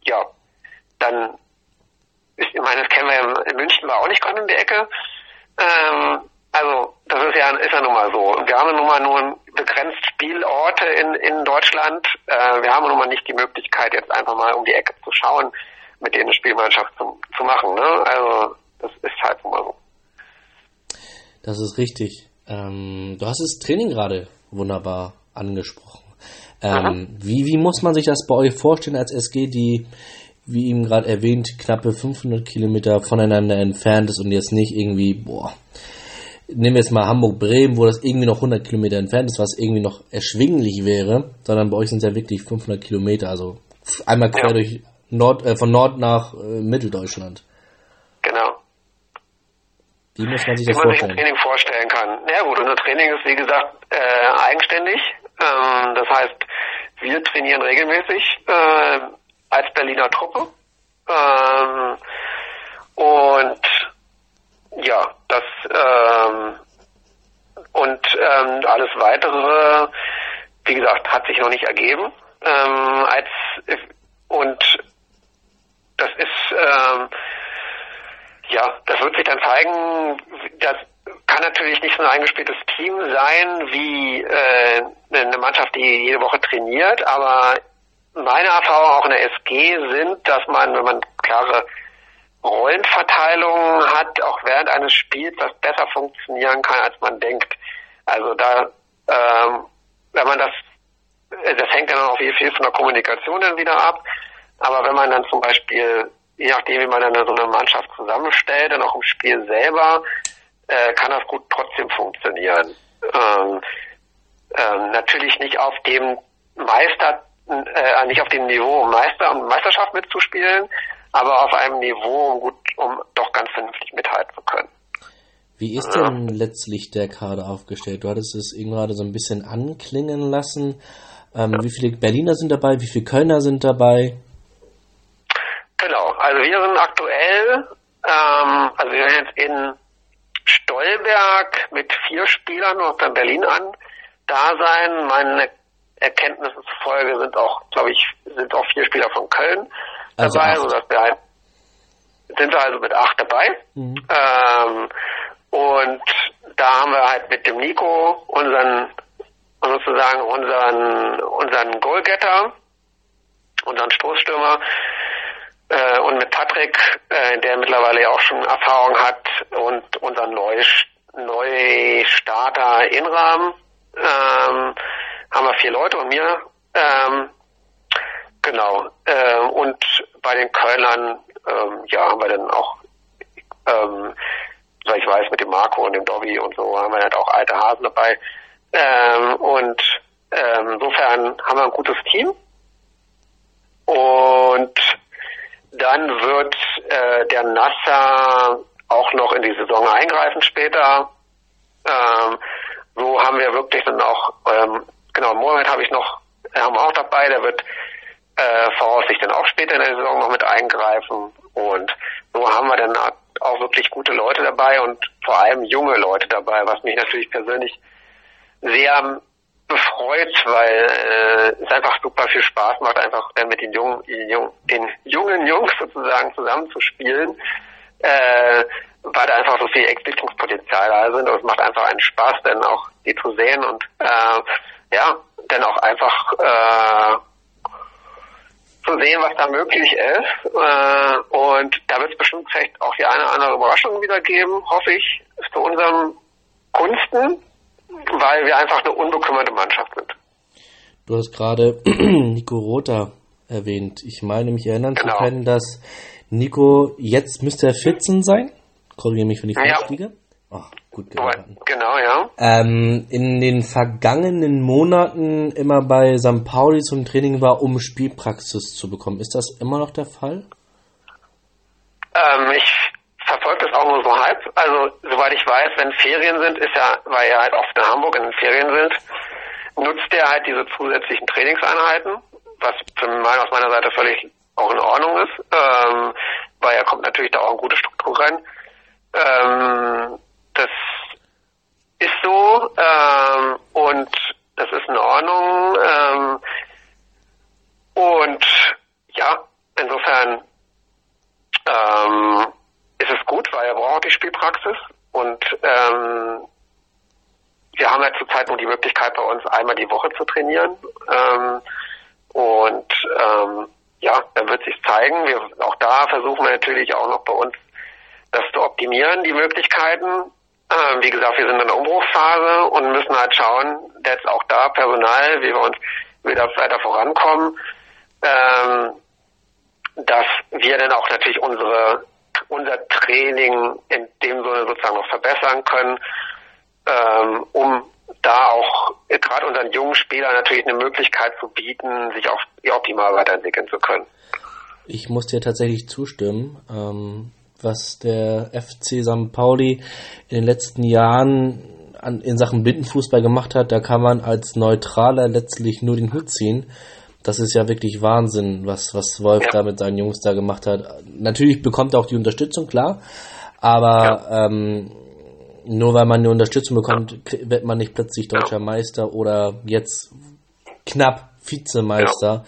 ja dann ist, ich meine, das kennen wir in München war auch nicht gerade in der Ecke. Ähm, also das ist ja ist ja nun mal so. Wir haben nun mal nur begrenzt Spielorte in, in Deutschland. Äh, wir haben nun mal nicht die Möglichkeit, jetzt einfach mal um die Ecke zu schauen, mit denen eine Spielmannschaft zu, zu machen. Ne? Also das ist halt nun mal so. Das ist richtig. Ähm, du hast das Training gerade wunderbar angesprochen. Ähm, wie, wie muss man sich das bei euch vorstellen als SG, die wie eben gerade erwähnt, knappe 500 Kilometer voneinander entfernt ist und jetzt nicht irgendwie, boah, nehmen wir jetzt mal Hamburg-Bremen, wo das irgendwie noch 100 Kilometer entfernt ist, was irgendwie noch erschwinglich wäre, sondern bei euch sind es ja wirklich 500 Kilometer, also einmal quer ja. durch Nord, äh, von Nord nach äh, Mitteldeutschland. Genau. Wie muss man sich das wie man vorstellen? Sich ein Training vorstellen kann. Ja gut, unser Training ist wie gesagt äh, eigenständig. Ähm, das heißt, wir trainieren regelmäßig. Als Berliner Truppe. Ähm, und ja, das ähm, und ähm, alles weitere, wie gesagt, hat sich noch nicht ergeben. Ähm, als und das ist ähm, ja, das wird sich dann zeigen. Das kann natürlich nicht so ein eingespieltes Team sein wie äh, eine Mannschaft, die jede Woche trainiert, aber meine Erfahrungen auch in der SG sind, dass man, wenn man klare Rollenverteilungen hat, auch während eines Spiels das besser funktionieren kann, als man denkt. Also da, ähm, wenn man das, das hängt dann auch viel, viel von der Kommunikation dann wieder ab. Aber wenn man dann zum Beispiel, je nachdem, wie man dann so eine Mannschaft zusammenstellt, dann auch im Spiel selber, äh, kann das gut trotzdem funktionieren. Ähm, ähm, natürlich nicht auf dem Meister äh, nicht auf dem Niveau, um Meister und Meisterschaft mitzuspielen, aber auf einem Niveau, um gut, um doch ganz vernünftig mithalten zu können. Wie ist ja. denn letztlich der Kader aufgestellt? Du hattest es eben gerade so ein bisschen anklingen lassen. Ähm, ja. Wie viele Berliner sind dabei? Wie viele Kölner sind dabei? Genau, also wir sind aktuell, ähm, also wir sind jetzt in Stolberg mit vier Spielern aus Berlin an da sein. Meine Erkenntnissen zufolge sind auch, glaube ich, sind auch vier Spieler von Köln also dabei, also sodass wir halt, sind wir also mit acht dabei. Mhm. Ähm, und da haben wir halt mit dem Nico unseren sozusagen unseren unseren Goalgetter, unseren Stoßstürmer äh, und mit Patrick, äh, der mittlerweile auch schon Erfahrung hat und unseren Neustarter Inram. Ähm, haben wir vier Leute und mir. Ähm, genau. Ähm, und bei den Kölnern, ähm, ja, haben wir dann auch, ähm, weil ich weiß, mit dem Marco und dem Dobby und so haben wir halt auch alte Hasen dabei. Ähm, und ähm, insofern haben wir ein gutes Team. Und dann wird äh, der Nasser auch noch in die Saison eingreifen später. Ähm, so haben wir wirklich dann auch ähm, Genau, Mohamed habe ich noch, haben wir auch dabei, der wird äh, voraussichtlich dann auch später in der Saison noch mit eingreifen. Und so haben wir dann auch wirklich gute Leute dabei und vor allem junge Leute dabei, was mich natürlich persönlich sehr befreut, weil äh, es einfach super viel Spaß macht, einfach dann mit den jungen, den jungen Jungs sozusagen zusammenzuspielen, äh, weil da einfach so viel Entwicklungspotenzial da sind und es macht einfach einen Spaß, dann auch die zu sehen. Und äh, ja, dann auch einfach äh, zu sehen, was da möglich ist. Äh, und da wird es bestimmt vielleicht auch die eine oder andere Überraschung wieder geben, hoffe ich, zu unserem Gunsten, weil wir einfach eine unbekümmerte Mannschaft sind. Du hast gerade *clears throat* Nico Rother erwähnt. Ich meine, mich erinnern genau. zu können, dass Nico, jetzt müsste er 14 sein. Korrigiere mich, wenn ich falsch ja. liege. Oh. Gut geraten. Genau, ja. Ähm, in den vergangenen Monaten immer bei St. Pauli zum Training war, um Spielpraxis zu bekommen. Ist das immer noch der Fall? Ähm, ich verfolge das auch nur so halb. Also, soweit ich weiß, wenn Ferien sind, ist ja, weil er halt oft in Hamburg in den Ferien sind, nutzt er halt diese zusätzlichen Trainingseinheiten, was für mein, aus meiner Seite völlig auch in Ordnung ist, ähm, weil er kommt natürlich da auch eine gute Struktur rein. Ähm, das ist so ähm, und das ist in Ordnung. Ähm, und ja, insofern ähm, ist es gut, weil er braucht die Spielpraxis und ähm, wir haben ja zurzeit nur die Möglichkeit bei uns einmal die Woche zu trainieren ähm, und ähm, ja, dann wird sich zeigen. Wir, auch da versuchen wir natürlich auch noch bei uns das zu optimieren, die Möglichkeiten. Ähm, wie gesagt, wir sind in der Umbruchsphase und müssen halt schauen, jetzt auch da Personal, wie wir uns wieder weiter vorankommen, ähm, dass wir dann auch natürlich unsere unser Training in dem Sinne sozusagen noch verbessern können, ähm, um da auch gerade unseren jungen Spielern natürlich eine Möglichkeit zu bieten, sich auch optimal weiterentwickeln zu können. Ich muss dir tatsächlich zustimmen. Ähm, was der FC St. Pauli in den letzten Jahren an, in Sachen Bindenfußball gemacht hat, da kann man als Neutraler letztlich nur den Hut ziehen. Das ist ja wirklich Wahnsinn, was, was Wolf ja. da mit seinen Jungs da gemacht hat. Natürlich bekommt er auch die Unterstützung, klar. Aber ja. ähm, nur weil man eine Unterstützung bekommt, wird man nicht plötzlich deutscher Meister oder jetzt knapp Vizemeister.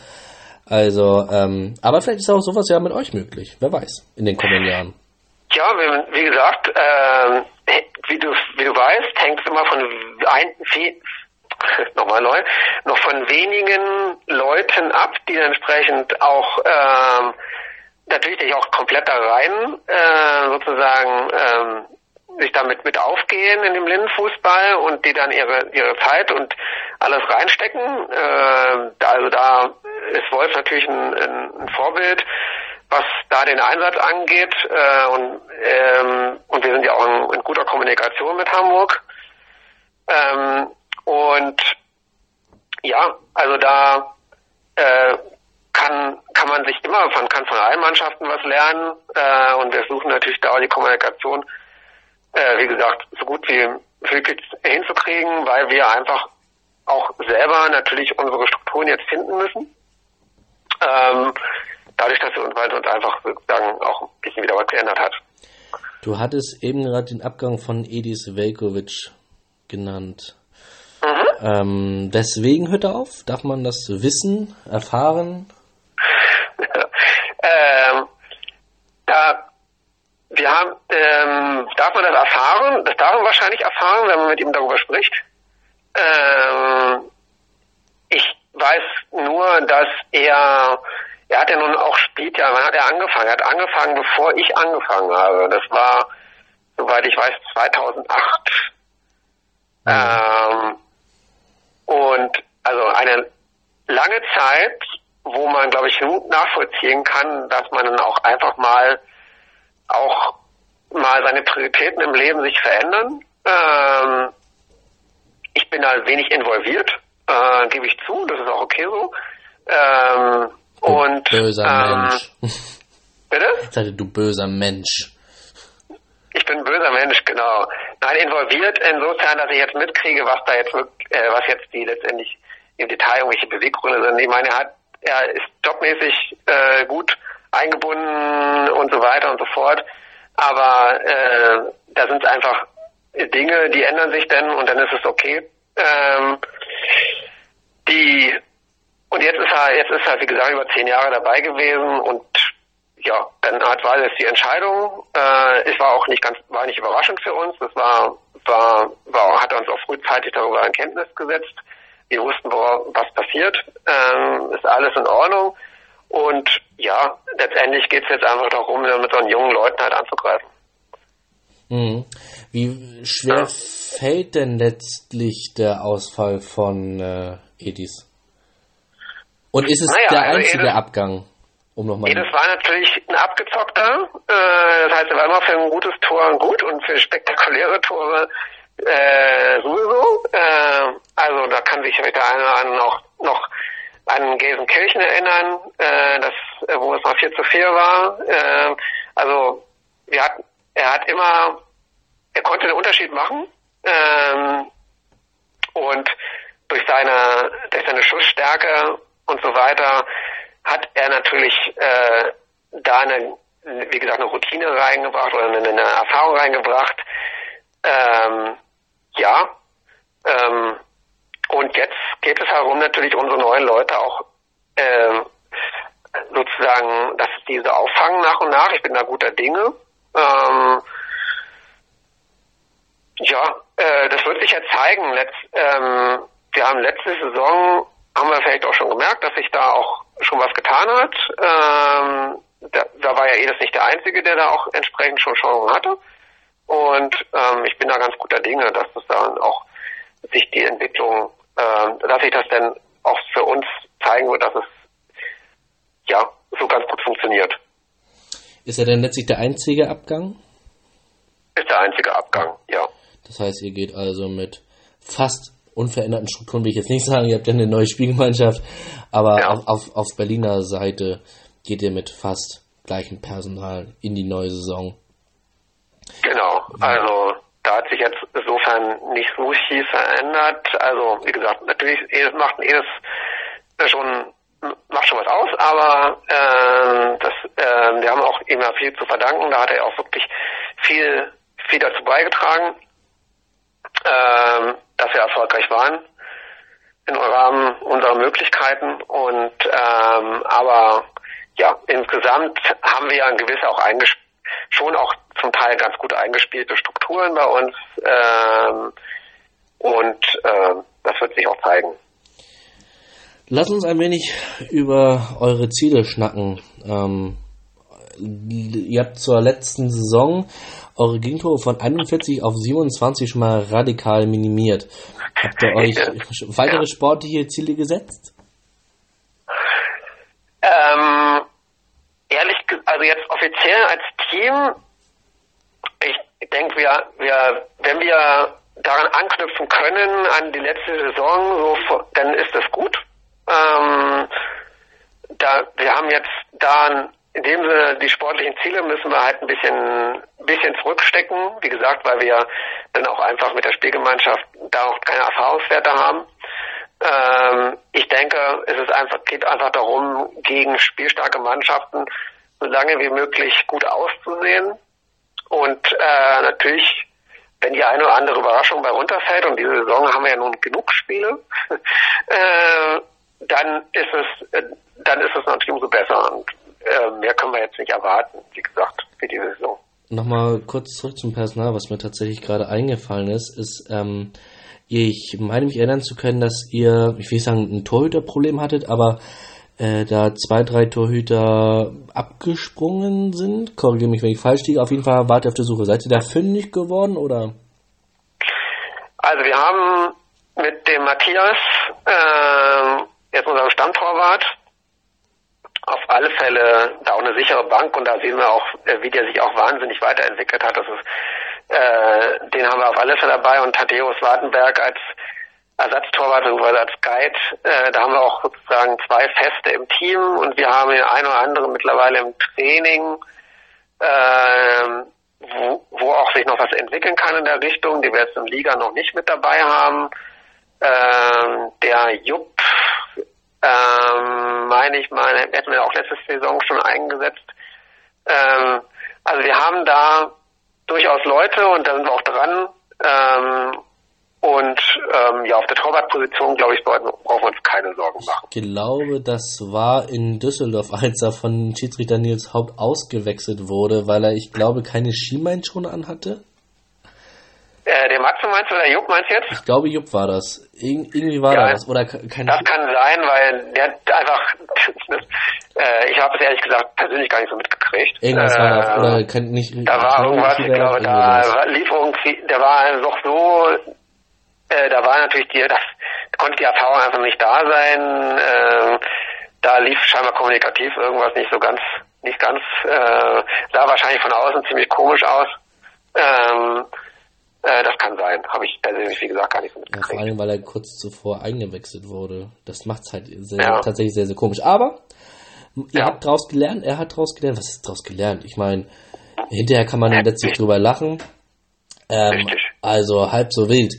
Also, ähm, aber vielleicht ist auch sowas ja mit euch möglich. Wer weiß, in den kommenden Jahren. Ja, wie, wie gesagt, äh, wie du wie du weißt, hängt es immer von ein, viel, *laughs* nochmal neu, noch von wenigen Leuten ab, die entsprechend auch ähm, natürlich auch komplett da rein äh, sozusagen ähm, sich damit mit aufgehen in dem Blindenfußball und die dann ihre ihre Zeit und alles reinstecken. Äh, also da ist Wolf natürlich ein, ein Vorbild, was da den Einsatz angeht. Äh, und, ähm, und wir sind ja auch in, in guter Kommunikation mit Hamburg. Ähm, und ja, also da äh, kann kann man sich immer von kann von allen Mannschaften was lernen äh, und wir suchen natürlich da auch die Kommunikation äh, wie gesagt, so gut wie möglich hinzukriegen, weil wir einfach auch selber natürlich unsere Strukturen jetzt finden müssen. Ähm, dadurch, dass wir uns, einfach sozusagen auch ein bisschen wieder was geändert hat. Du hattest eben gerade den Abgang von Edis Velkovic genannt. Mhm. Ähm, deswegen hört er auf? Darf man das wissen, erfahren? *laughs* ähm, da wir haben, ähm, darf man das erfahren? Das darf man wahrscheinlich erfahren, wenn man mit ihm darüber spricht. Ähm, ich weiß nur, dass er, er hat ja nun auch spielt ja, wann hat er angefangen? Er hat angefangen, bevor ich angefangen habe. Das war, soweit ich weiß, 2008. Mhm. Ähm, und also eine lange Zeit, wo man, glaube ich, gut nachvollziehen kann, dass man dann auch einfach mal auch mal seine Prioritäten im Leben sich verändern. Ähm, ich bin da wenig involviert, äh, gebe ich zu, das ist auch okay so. Ähm, du und böser ähm, Mensch. *laughs* Bitte? Ich sagte, du böser Mensch. Ich bin ein böser Mensch, genau. Nein, involviert insofern, dass ich jetzt mitkriege, was da jetzt äh, was jetzt die letztendlich im Detail irgendwelche Beweggründe sind. Ich meine, er hat, er ist jobmäßig äh, gut eingebunden und so weiter und so fort. Aber äh, da sind einfach Dinge, die ändern sich dann und dann ist es okay. Ähm, die und jetzt ist er, jetzt ist er, wie gesagt, über zehn Jahre dabei gewesen und ja, dann hat war das die Entscheidung. Äh, es war auch nicht ganz, war nicht überraschend für uns. Das war, war, war hat uns auch frühzeitig darüber in Kenntnis gesetzt. Wir wussten, was passiert. Ähm, ist alles in Ordnung. Und ja, letztendlich geht es jetzt einfach darum, mit so jungen Leuten halt anzugreifen. Mhm. Wie schwer ja. fällt denn letztlich der Ausfall von äh, Edis? Und ist es naja, der also einzige Edis, Abgang? Um noch mal Jedes war natürlich ein abgezockter. Äh, das heißt, er war immer für ein gutes Tor gut und für spektakuläre Tore äh, sowieso. Äh, also da kann sich der eine oder andere noch, noch an Gelsenkirchen erinnern, äh, das, äh, wo es mal 4 zu 4 war. Äh, also wir hatten, er hat immer, er konnte den Unterschied machen. Ähm, und durch seine, durch seine Schussstärke und so weiter hat er natürlich äh, da eine, wie gesagt, eine Routine reingebracht oder eine, eine Erfahrung reingebracht. Ähm, ja. Ähm, und jetzt geht es darum, natürlich unsere neuen Leute auch äh, sozusagen, dass diese auffangen nach und nach. Ich bin da guter Dinge. Ähm, ja, äh, das wird sich ja zeigen. Letz, ähm, wir haben letzte Saison, haben wir vielleicht auch schon gemerkt, dass sich da auch schon was getan hat. Ähm, da, da war ja Edes nicht der Einzige, der da auch entsprechend schon Chancen hatte. Und ähm, ich bin da ganz guter Dinge, dass das dann auch sich die Entwicklung, äh, dass sich das dann auch für uns zeigen wird, dass es ja so ganz gut funktioniert. Ist er denn letztlich der einzige Abgang? Ist der einzige Abgang, ja. Das heißt, ihr geht also mit fast unveränderten Strukturen, will ich jetzt nicht sagen, ihr habt ja eine neue Spielgemeinschaft, aber ja. auf, auf, auf Berliner Seite geht ihr mit fast gleichem Personal in die neue Saison. Genau, also da hat sich jetzt insofern nicht so viel verändert. Also wie gesagt, natürlich macht jedes schon macht schon was aus, aber äh, das, äh, wir haben auch immer viel zu verdanken. Da hat er auch wirklich viel viel dazu beigetragen ähm, dass wir erfolgreich waren im Rahmen unserer Möglichkeiten. Und ähm, aber ja, insgesamt haben wir ja ein gewisse auch schon auch zum Teil ganz gut eingespielte Strukturen bei uns. Ähm, und äh, das wird sich auch zeigen. Lass uns ein wenig über eure Ziele schnacken. Ähm, ihr habt zur letzten Saison eure Gegentore von 41 auf 27 schon mal radikal minimiert. Habt ihr euch weitere sportliche Ziele gesetzt? Ähm, ehrlich, also jetzt offiziell als Team, ich denke, wir, wir, wenn wir daran anknüpfen können an die letzte Saison, so, dann ist das gut. Ähm, da, wir haben jetzt da in dem Sinne, die sportlichen Ziele müssen wir halt ein bisschen, bisschen zurückstecken. Wie gesagt, weil wir dann auch einfach mit der Spielgemeinschaft da auch keine Erfahrungswerte haben. Ähm, ich denke, es ist einfach, geht einfach darum, gegen spielstarke Mannschaften so lange wie möglich gut auszusehen. Und äh, natürlich, wenn die eine oder andere Überraschung bei runterfällt, und diese Saison haben wir ja nun genug Spiele, *laughs* äh, dann ist es, äh, dann ist es natürlich umso besser. Und äh, mehr können wir jetzt nicht erwarten, wie gesagt, für diese Saison. Nochmal kurz zurück zum Personal, was mir tatsächlich gerade eingefallen ist, ist, ähm, ich meine mich erinnern zu können, dass ihr, ich will nicht sagen, ein Torhüterproblem hattet, aber äh, da zwei, drei Torhüter abgesprungen sind. Korrigiere mich, wenn ich falsch liege. Auf jeden Fall wart ihr auf der Suche. Seid ihr da fündig geworden oder? Also wir haben mit dem Matthias, äh, jetzt unserem Stammtorwart, auf alle Fälle da auch eine sichere Bank und da sehen wir auch, äh, wie der sich auch wahnsinnig weiterentwickelt hat. Das ist, äh, den haben wir auf alle Fälle dabei und Thaddeus Wartenberg als Ersatztorwart bzw. als Guide. Äh, da haben wir auch sozusagen zwei Feste im Team und wir haben den ein oder andere mittlerweile im Training, äh, wo, wo auch sich noch was entwickeln kann in der Richtung, die wir jetzt in Liga noch nicht mit dabei haben. Äh, der Jupp ähm, meine ich mal, hätten wir auch letzte Saison schon eingesetzt. Ähm, also wir haben da durchaus Leute und da sind wir auch dran. Ähm, und ähm, ja, auf der Torwartposition, glaube ich, brauchen wir uns keine Sorgen machen. Ich glaube, das war in Düsseldorf, als er von Schiedsrichter Nils Haupt ausgewechselt wurde, weil er, ich glaube, keine Schienbeinschoner anhatte. Äh, der Matze meinst du oder Jupp meinst du jetzt? Ich glaube, Jupp war das. Ir irgendwie war ja, das. Oder keine das kann sein, weil der hat einfach, *laughs* äh, ich habe es ehrlich gesagt persönlich gar nicht so mitgekriegt. Irgendwas äh, war das. Oder kann nicht. Da war irgendwas, ich glaube, da war Lieferung, der war noch so, äh, da war natürlich die, *laughs* das konnte die Erfahrung einfach nicht da sein. Äh, da lief scheinbar kommunikativ irgendwas nicht so ganz, nicht ganz, äh, sah wahrscheinlich von außen ziemlich komisch aus. Ähm, äh, das kann sein. Habe ich persönlich, wie gesagt, gar nicht so mitgekriegt. Ja, vor allem, weil er kurz zuvor eingewechselt wurde. Das macht es halt sehr, ja. tatsächlich sehr, sehr komisch. Aber ihr ja. habt daraus gelernt, er hat daraus gelernt. Was ist daraus gelernt? Ich meine, hinterher kann man ja letztlich drüber lachen. Ähm, also halb so wild.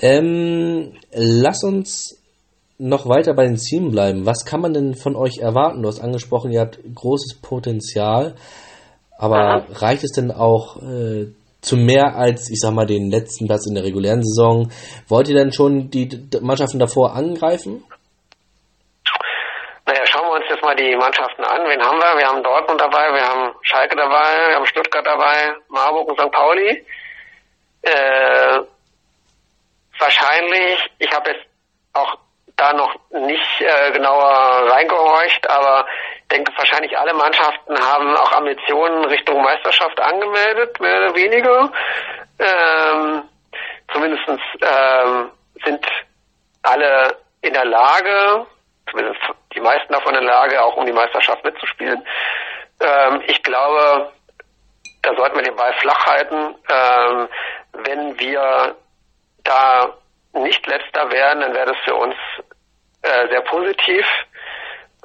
Ähm, lass uns noch weiter bei den Zielen bleiben. Was kann man denn von euch erwarten? Du hast angesprochen, ihr habt großes Potenzial. Aber Aha. reicht es denn auch äh, zu mehr als, ich sag mal, den letzten Platz in der regulären Saison. Wollt ihr denn schon die Mannschaften davor angreifen? Naja, schauen wir uns jetzt mal die Mannschaften an. Wen haben wir? Wir haben Dortmund dabei, wir haben Schalke dabei, wir haben Stuttgart dabei, Marburg und St. Pauli. Äh, wahrscheinlich, ich habe jetzt auch da noch nicht äh, genauer reingehorcht, aber denke, wahrscheinlich alle Mannschaften haben auch Ambitionen Richtung Meisterschaft angemeldet, mehr oder weniger. Ähm, zumindest ähm, sind alle in der Lage, zumindest die meisten davon in der Lage, auch um die Meisterschaft mitzuspielen. Ähm, ich glaube, da sollten wir den Ball flach halten. Ähm, wenn wir da nicht letzter werden, dann wäre das für uns äh, sehr positiv.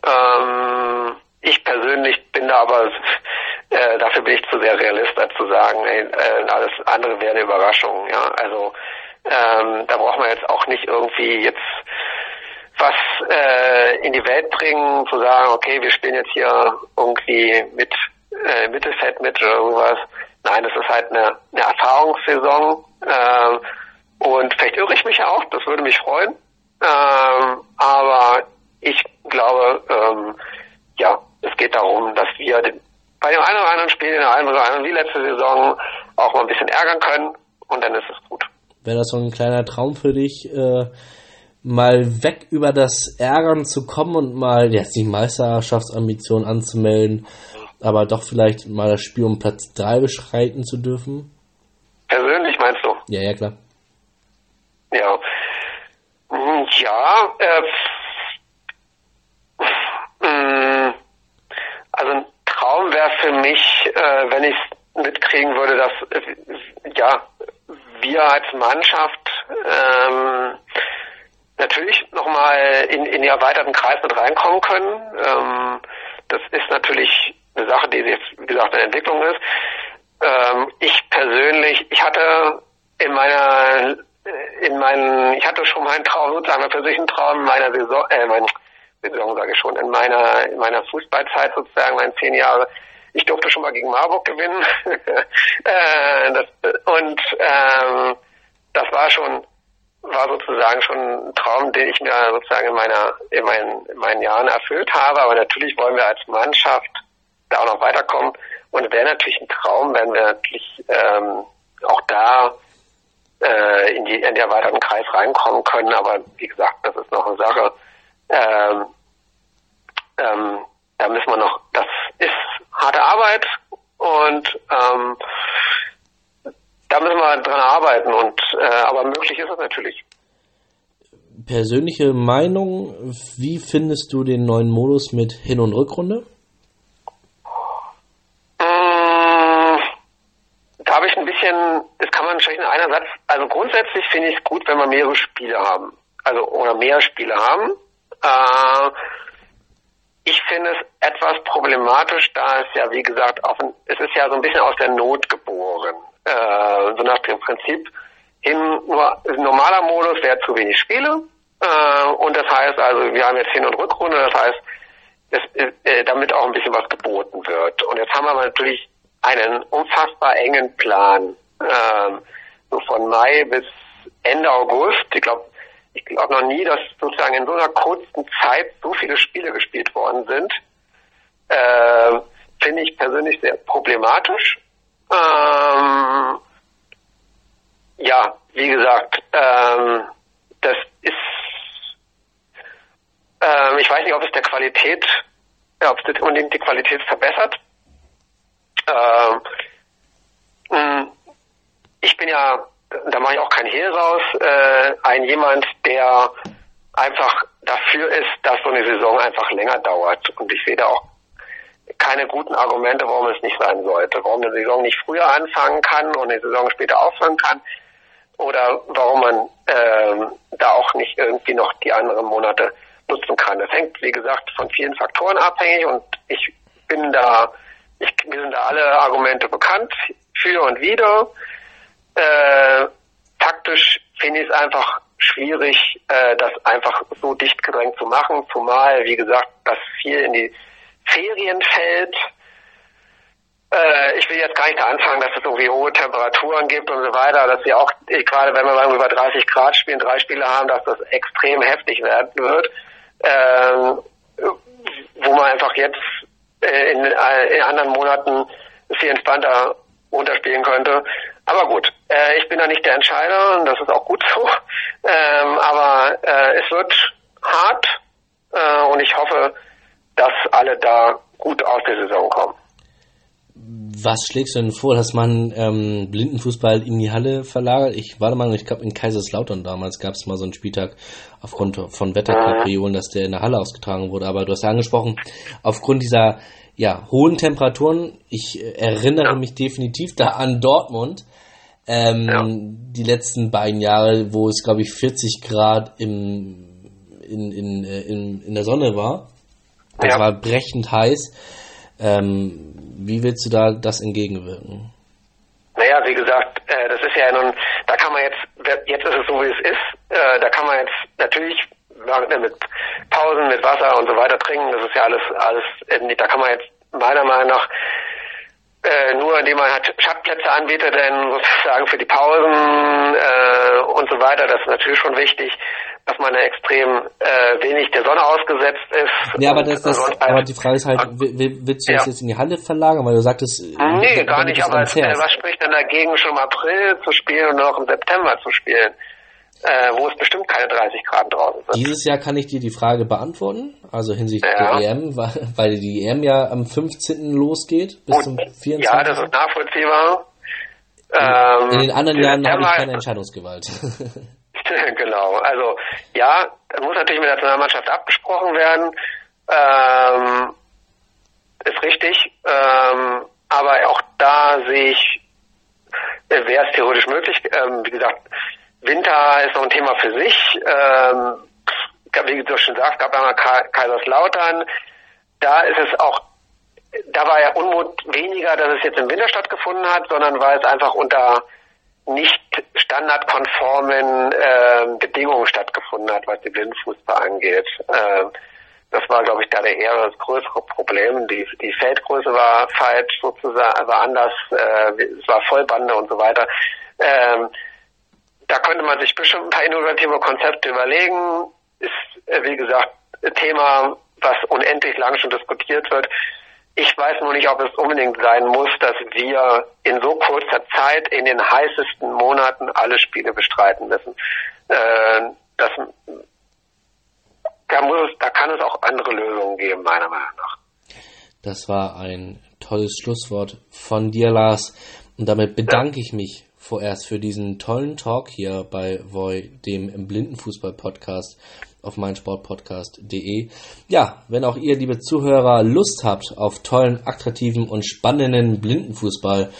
Ähm, ich persönlich bin da aber, äh, dafür bin ich zu sehr Realist, als zu sagen, ey, äh, alles andere wäre eine Überraschung. Ja, also ähm, da braucht man jetzt auch nicht irgendwie jetzt was äh, in die Welt bringen, zu sagen, okay, wir spielen jetzt hier irgendwie mit äh, Mittelfeld mit oder irgendwas. Nein, das ist halt eine, eine Erfahrungssaison. Äh, und vielleicht irre ich mich auch, das würde mich freuen. Ähm, aber ich glaube, ähm, ja, es geht darum, dass wir bei dem einen oder anderen Spiel in der einen oder anderen wie letzte Saison auch mal ein bisschen ärgern können und dann ist es gut. Wäre das so ein kleiner Traum für dich, äh, mal weg über das Ärgern zu kommen und mal jetzt die Meisterschaftsambition anzumelden, aber doch vielleicht mal das Spiel um Platz 3 beschreiten zu dürfen? Persönlich meinst du? Ja, ja, klar. Ja, ja, äh, mm, also ein Traum wäre für mich, äh, wenn ich mitkriegen würde, dass äh, ja wir als Mannschaft ähm, natürlich nochmal in, in den erweiterten Kreis mit reinkommen können. Ähm, das ist natürlich eine Sache, die jetzt, wie gesagt, in Entwicklung ist. Ähm, ich persönlich, ich hatte in meiner in meinen, ich hatte schon meinen Traum, sozusagen meinen persönlichen Traum in meiner Saison, äh, mein, Saison sage ich schon, in meiner, in meiner Fußballzeit sozusagen, meinen zehn Jahre, ich durfte schon mal gegen Marburg gewinnen. *laughs* äh, das, und ähm, das war schon, war sozusagen schon ein Traum, den ich mir sozusagen in meiner, in meinen, in meinen Jahren erfüllt habe. Aber natürlich wollen wir als Mannschaft da auch noch weiterkommen. Und wäre natürlich ein Traum, wenn wir natürlich ähm, auch da äh, in, die, in den erweiterten Kreis reinkommen können. Aber wie gesagt, das ist noch eine Sache. Ähm, ähm, da müssen wir noch, das harte Arbeit und ähm, da müssen wir dran arbeiten und äh, aber möglich ist es natürlich. Persönliche Meinung, wie findest du den neuen Modus mit Hin- und Rückrunde? bisschen, das kann man vielleicht in einer Satz, also grundsätzlich finde ich es gut, wenn wir mehrere Spiele haben. Also, oder mehr Spiele haben. Äh, ich finde es etwas problematisch, da es ja, wie gesagt, auch, es ist ja so ein bisschen aus der Not geboren. Äh, so nach dem Prinzip, in normaler Modus wäre zu wenig Spiele. Äh, und das heißt also, wir haben jetzt Hin- und Rückrunde, das heißt, es, äh, damit auch ein bisschen was geboten wird. Und jetzt haben wir natürlich einen unfassbar engen Plan. Ähm, so von Mai bis Ende August. Ich glaube, ich glaube noch nie, dass sozusagen in so einer kurzen Zeit so viele Spiele gespielt worden sind. Äh, Finde ich persönlich sehr problematisch. Ähm, ja, wie gesagt, ähm, das ist, ähm, ich weiß nicht, ob es der Qualität, ja, ob es unbedingt die Qualität verbessert. Ähm, hm, ich bin ja, da mache ich auch kein Hehl raus, äh, ein jemand, der einfach dafür ist, dass so eine Saison einfach länger dauert. Und ich sehe da auch keine guten Argumente, warum es nicht sein sollte. Warum eine Saison nicht früher anfangen kann und eine Saison später aufhören kann. Oder warum man ähm, da auch nicht irgendwie noch die anderen Monate nutzen kann. Das hängt, wie gesagt, von vielen Faktoren abhängig und ich bin da, ich, mir sind da alle Argumente bekannt für und wieder. Äh, taktisch finde ich es einfach schwierig, äh, das einfach so dicht gedrängt zu machen, zumal, wie gesagt, das viel in die Ferien fällt. Äh, ich will jetzt gar nicht da anfangen, dass es irgendwie hohe Temperaturen gibt und so weiter, dass wir auch, gerade wenn wir über 30 Grad spielen, drei Spiele haben, dass das extrem heftig werden wird, äh, wo man einfach jetzt äh, in, äh, in anderen Monaten viel entspannter runterspielen könnte. Aber gut, äh, ich bin da nicht der Entscheider und das ist auch gut so. *laughs* Ähm, aber äh, es wird hart äh, und ich hoffe, dass alle da gut aus der Saison kommen. Was schlägst du denn vor, dass man ähm, Blindenfußball in die Halle verlagert? Ich war der Meinung, ich glaube in Kaiserslautern damals gab es mal so einen Spieltag aufgrund von Wetterkapriolen, dass der in der Halle ausgetragen wurde. Aber du hast ja angesprochen, aufgrund dieser ja, hohen Temperaturen, ich äh, erinnere mich definitiv da an Dortmund, ähm, ja. die letzten beiden Jahre, wo es, glaube ich, 40 Grad im, in, in, äh, in, in der Sonne war. Das ja. war brechend heiß. Ähm, wie willst du da das entgegenwirken? Naja, wie gesagt, äh, das ist ja nun, da kann man jetzt, jetzt ist es so, wie es ist, äh, da kann man jetzt natürlich mit Pausen, mit Wasser und so weiter trinken, das ist ja alles, alles, da kann man jetzt meiner Meinung nach äh, nur indem man halt Schattplätze anbietet, denn sozusagen für die Pausen äh, und so weiter, das ist natürlich schon wichtig, dass man extrem äh, wenig der Sonne ausgesetzt ist. Ja, aber, das, das, aber die Frage ist halt, willst du das ja. jetzt in die Halle verlagern, weil du sagtest... Nee, gar nicht, aber äh, was spricht denn dagegen, schon im April zu spielen und auch im September zu spielen? Äh, wo es bestimmt keine 30 Grad draußen sind. Dieses Jahr kann ich dir die Frage beantworten, also hinsichtlich ja. der EM, weil die EM ja am 15. losgeht bis Gut. zum 24. Ja, das ist nachvollziehbar. Ähm, in den anderen Jahren habe ich keine Entscheidungsgewalt. *laughs* *laughs* genau, also ja, das muss natürlich mit der Nationalmannschaft abgesprochen werden. Ähm, ist richtig. Ähm, aber auch da sehe ich, äh, wäre es theoretisch möglich. Ähm, wie gesagt, Winter ist noch ein Thema für sich. Ähm, wie du schon sagst, gab einmal Kaiserslautern. Da ist es auch, da war ja Unmut weniger, dass es jetzt im Winter stattgefunden hat, sondern weil es einfach unter nicht standardkonformen äh, Bedingungen stattgefunden hat, was die Blindenfußball angeht. Äh, das war, glaube ich, da der eher das größere Problem. Die, die Feldgröße war falsch sozusagen, war anders, äh, es war Vollbande und so weiter. Ähm, da könnte man sich bestimmt ein paar innovative Konzepte überlegen. Ist, äh, wie gesagt, ein Thema, was unendlich lang schon diskutiert wird. Ich weiß nur nicht, ob es unbedingt sein muss, dass wir in so kurzer Zeit in den heißesten Monaten alle Spiele bestreiten müssen. Äh, das, da, muss es, da kann es auch andere Lösungen geben, meiner Meinung nach. Das war ein tolles Schlusswort von dir, Lars. Und damit bedanke ja. ich mich vorerst für diesen tollen Talk hier bei Voy, dem Blindenfußball-Podcast auf meinsportpodcast.de. Ja, wenn auch ihr, liebe Zuhörer, Lust habt auf tollen, attraktiven und spannenden Blindenfußball,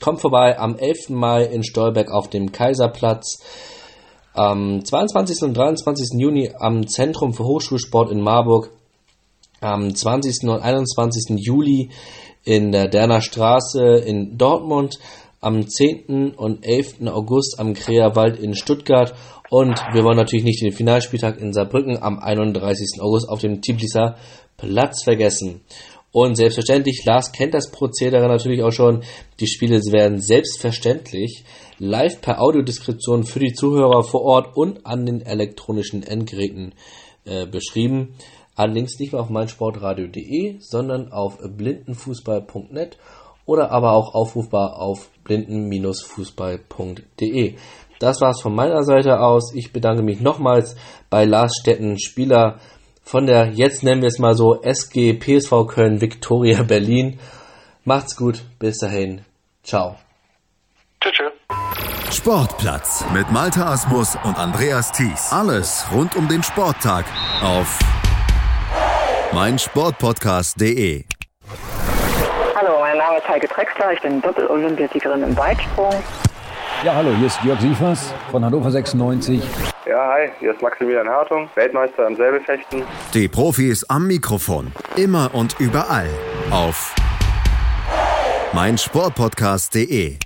kommt vorbei am 11. Mai in Stolberg auf dem Kaiserplatz. Am 22. und 23. Juni am Zentrum für Hochschulsport in Marburg. Am 20. und 21. Juli in der Derner Straße in Dortmund am 10. und 11. August am Kreerwald in Stuttgart und wir wollen natürlich nicht den Finalspieltag in Saarbrücken am 31. August auf dem Tiblisser Platz vergessen. Und selbstverständlich, Lars kennt das Prozedere natürlich auch schon. Die Spiele werden selbstverständlich live per Audiodeskription für die Zuhörer vor Ort und an den elektronischen Endgeräten äh, beschrieben. Allerdings nicht mehr auf meinsportradio.de, sondern auf blindenfußball.net oder aber auch aufrufbar auf blinden-fußball.de. Das war's von meiner Seite aus. Ich bedanke mich nochmals bei Lars Stetten, Spieler von der, jetzt nennen wir es mal so, SG PSV Köln Victoria Berlin. Macht's gut, bis dahin. Ciao. Tschüss. Sportplatz mit Malta Asmus und Andreas Thies. Alles rund um den Sporttag auf meinsportpodcast.de. Name ist Heike Drexler, ich bin Doppel-Olympiasiegerin im Weitsprung. Ja, hallo, hier ist Jörg Sievers von Hannover 96. Ja, hi, hier ist Maximilian Hartung, Weltmeister im Säbelfechten. Die Profis am Mikrofon, immer und überall auf meinsportpodcast.de.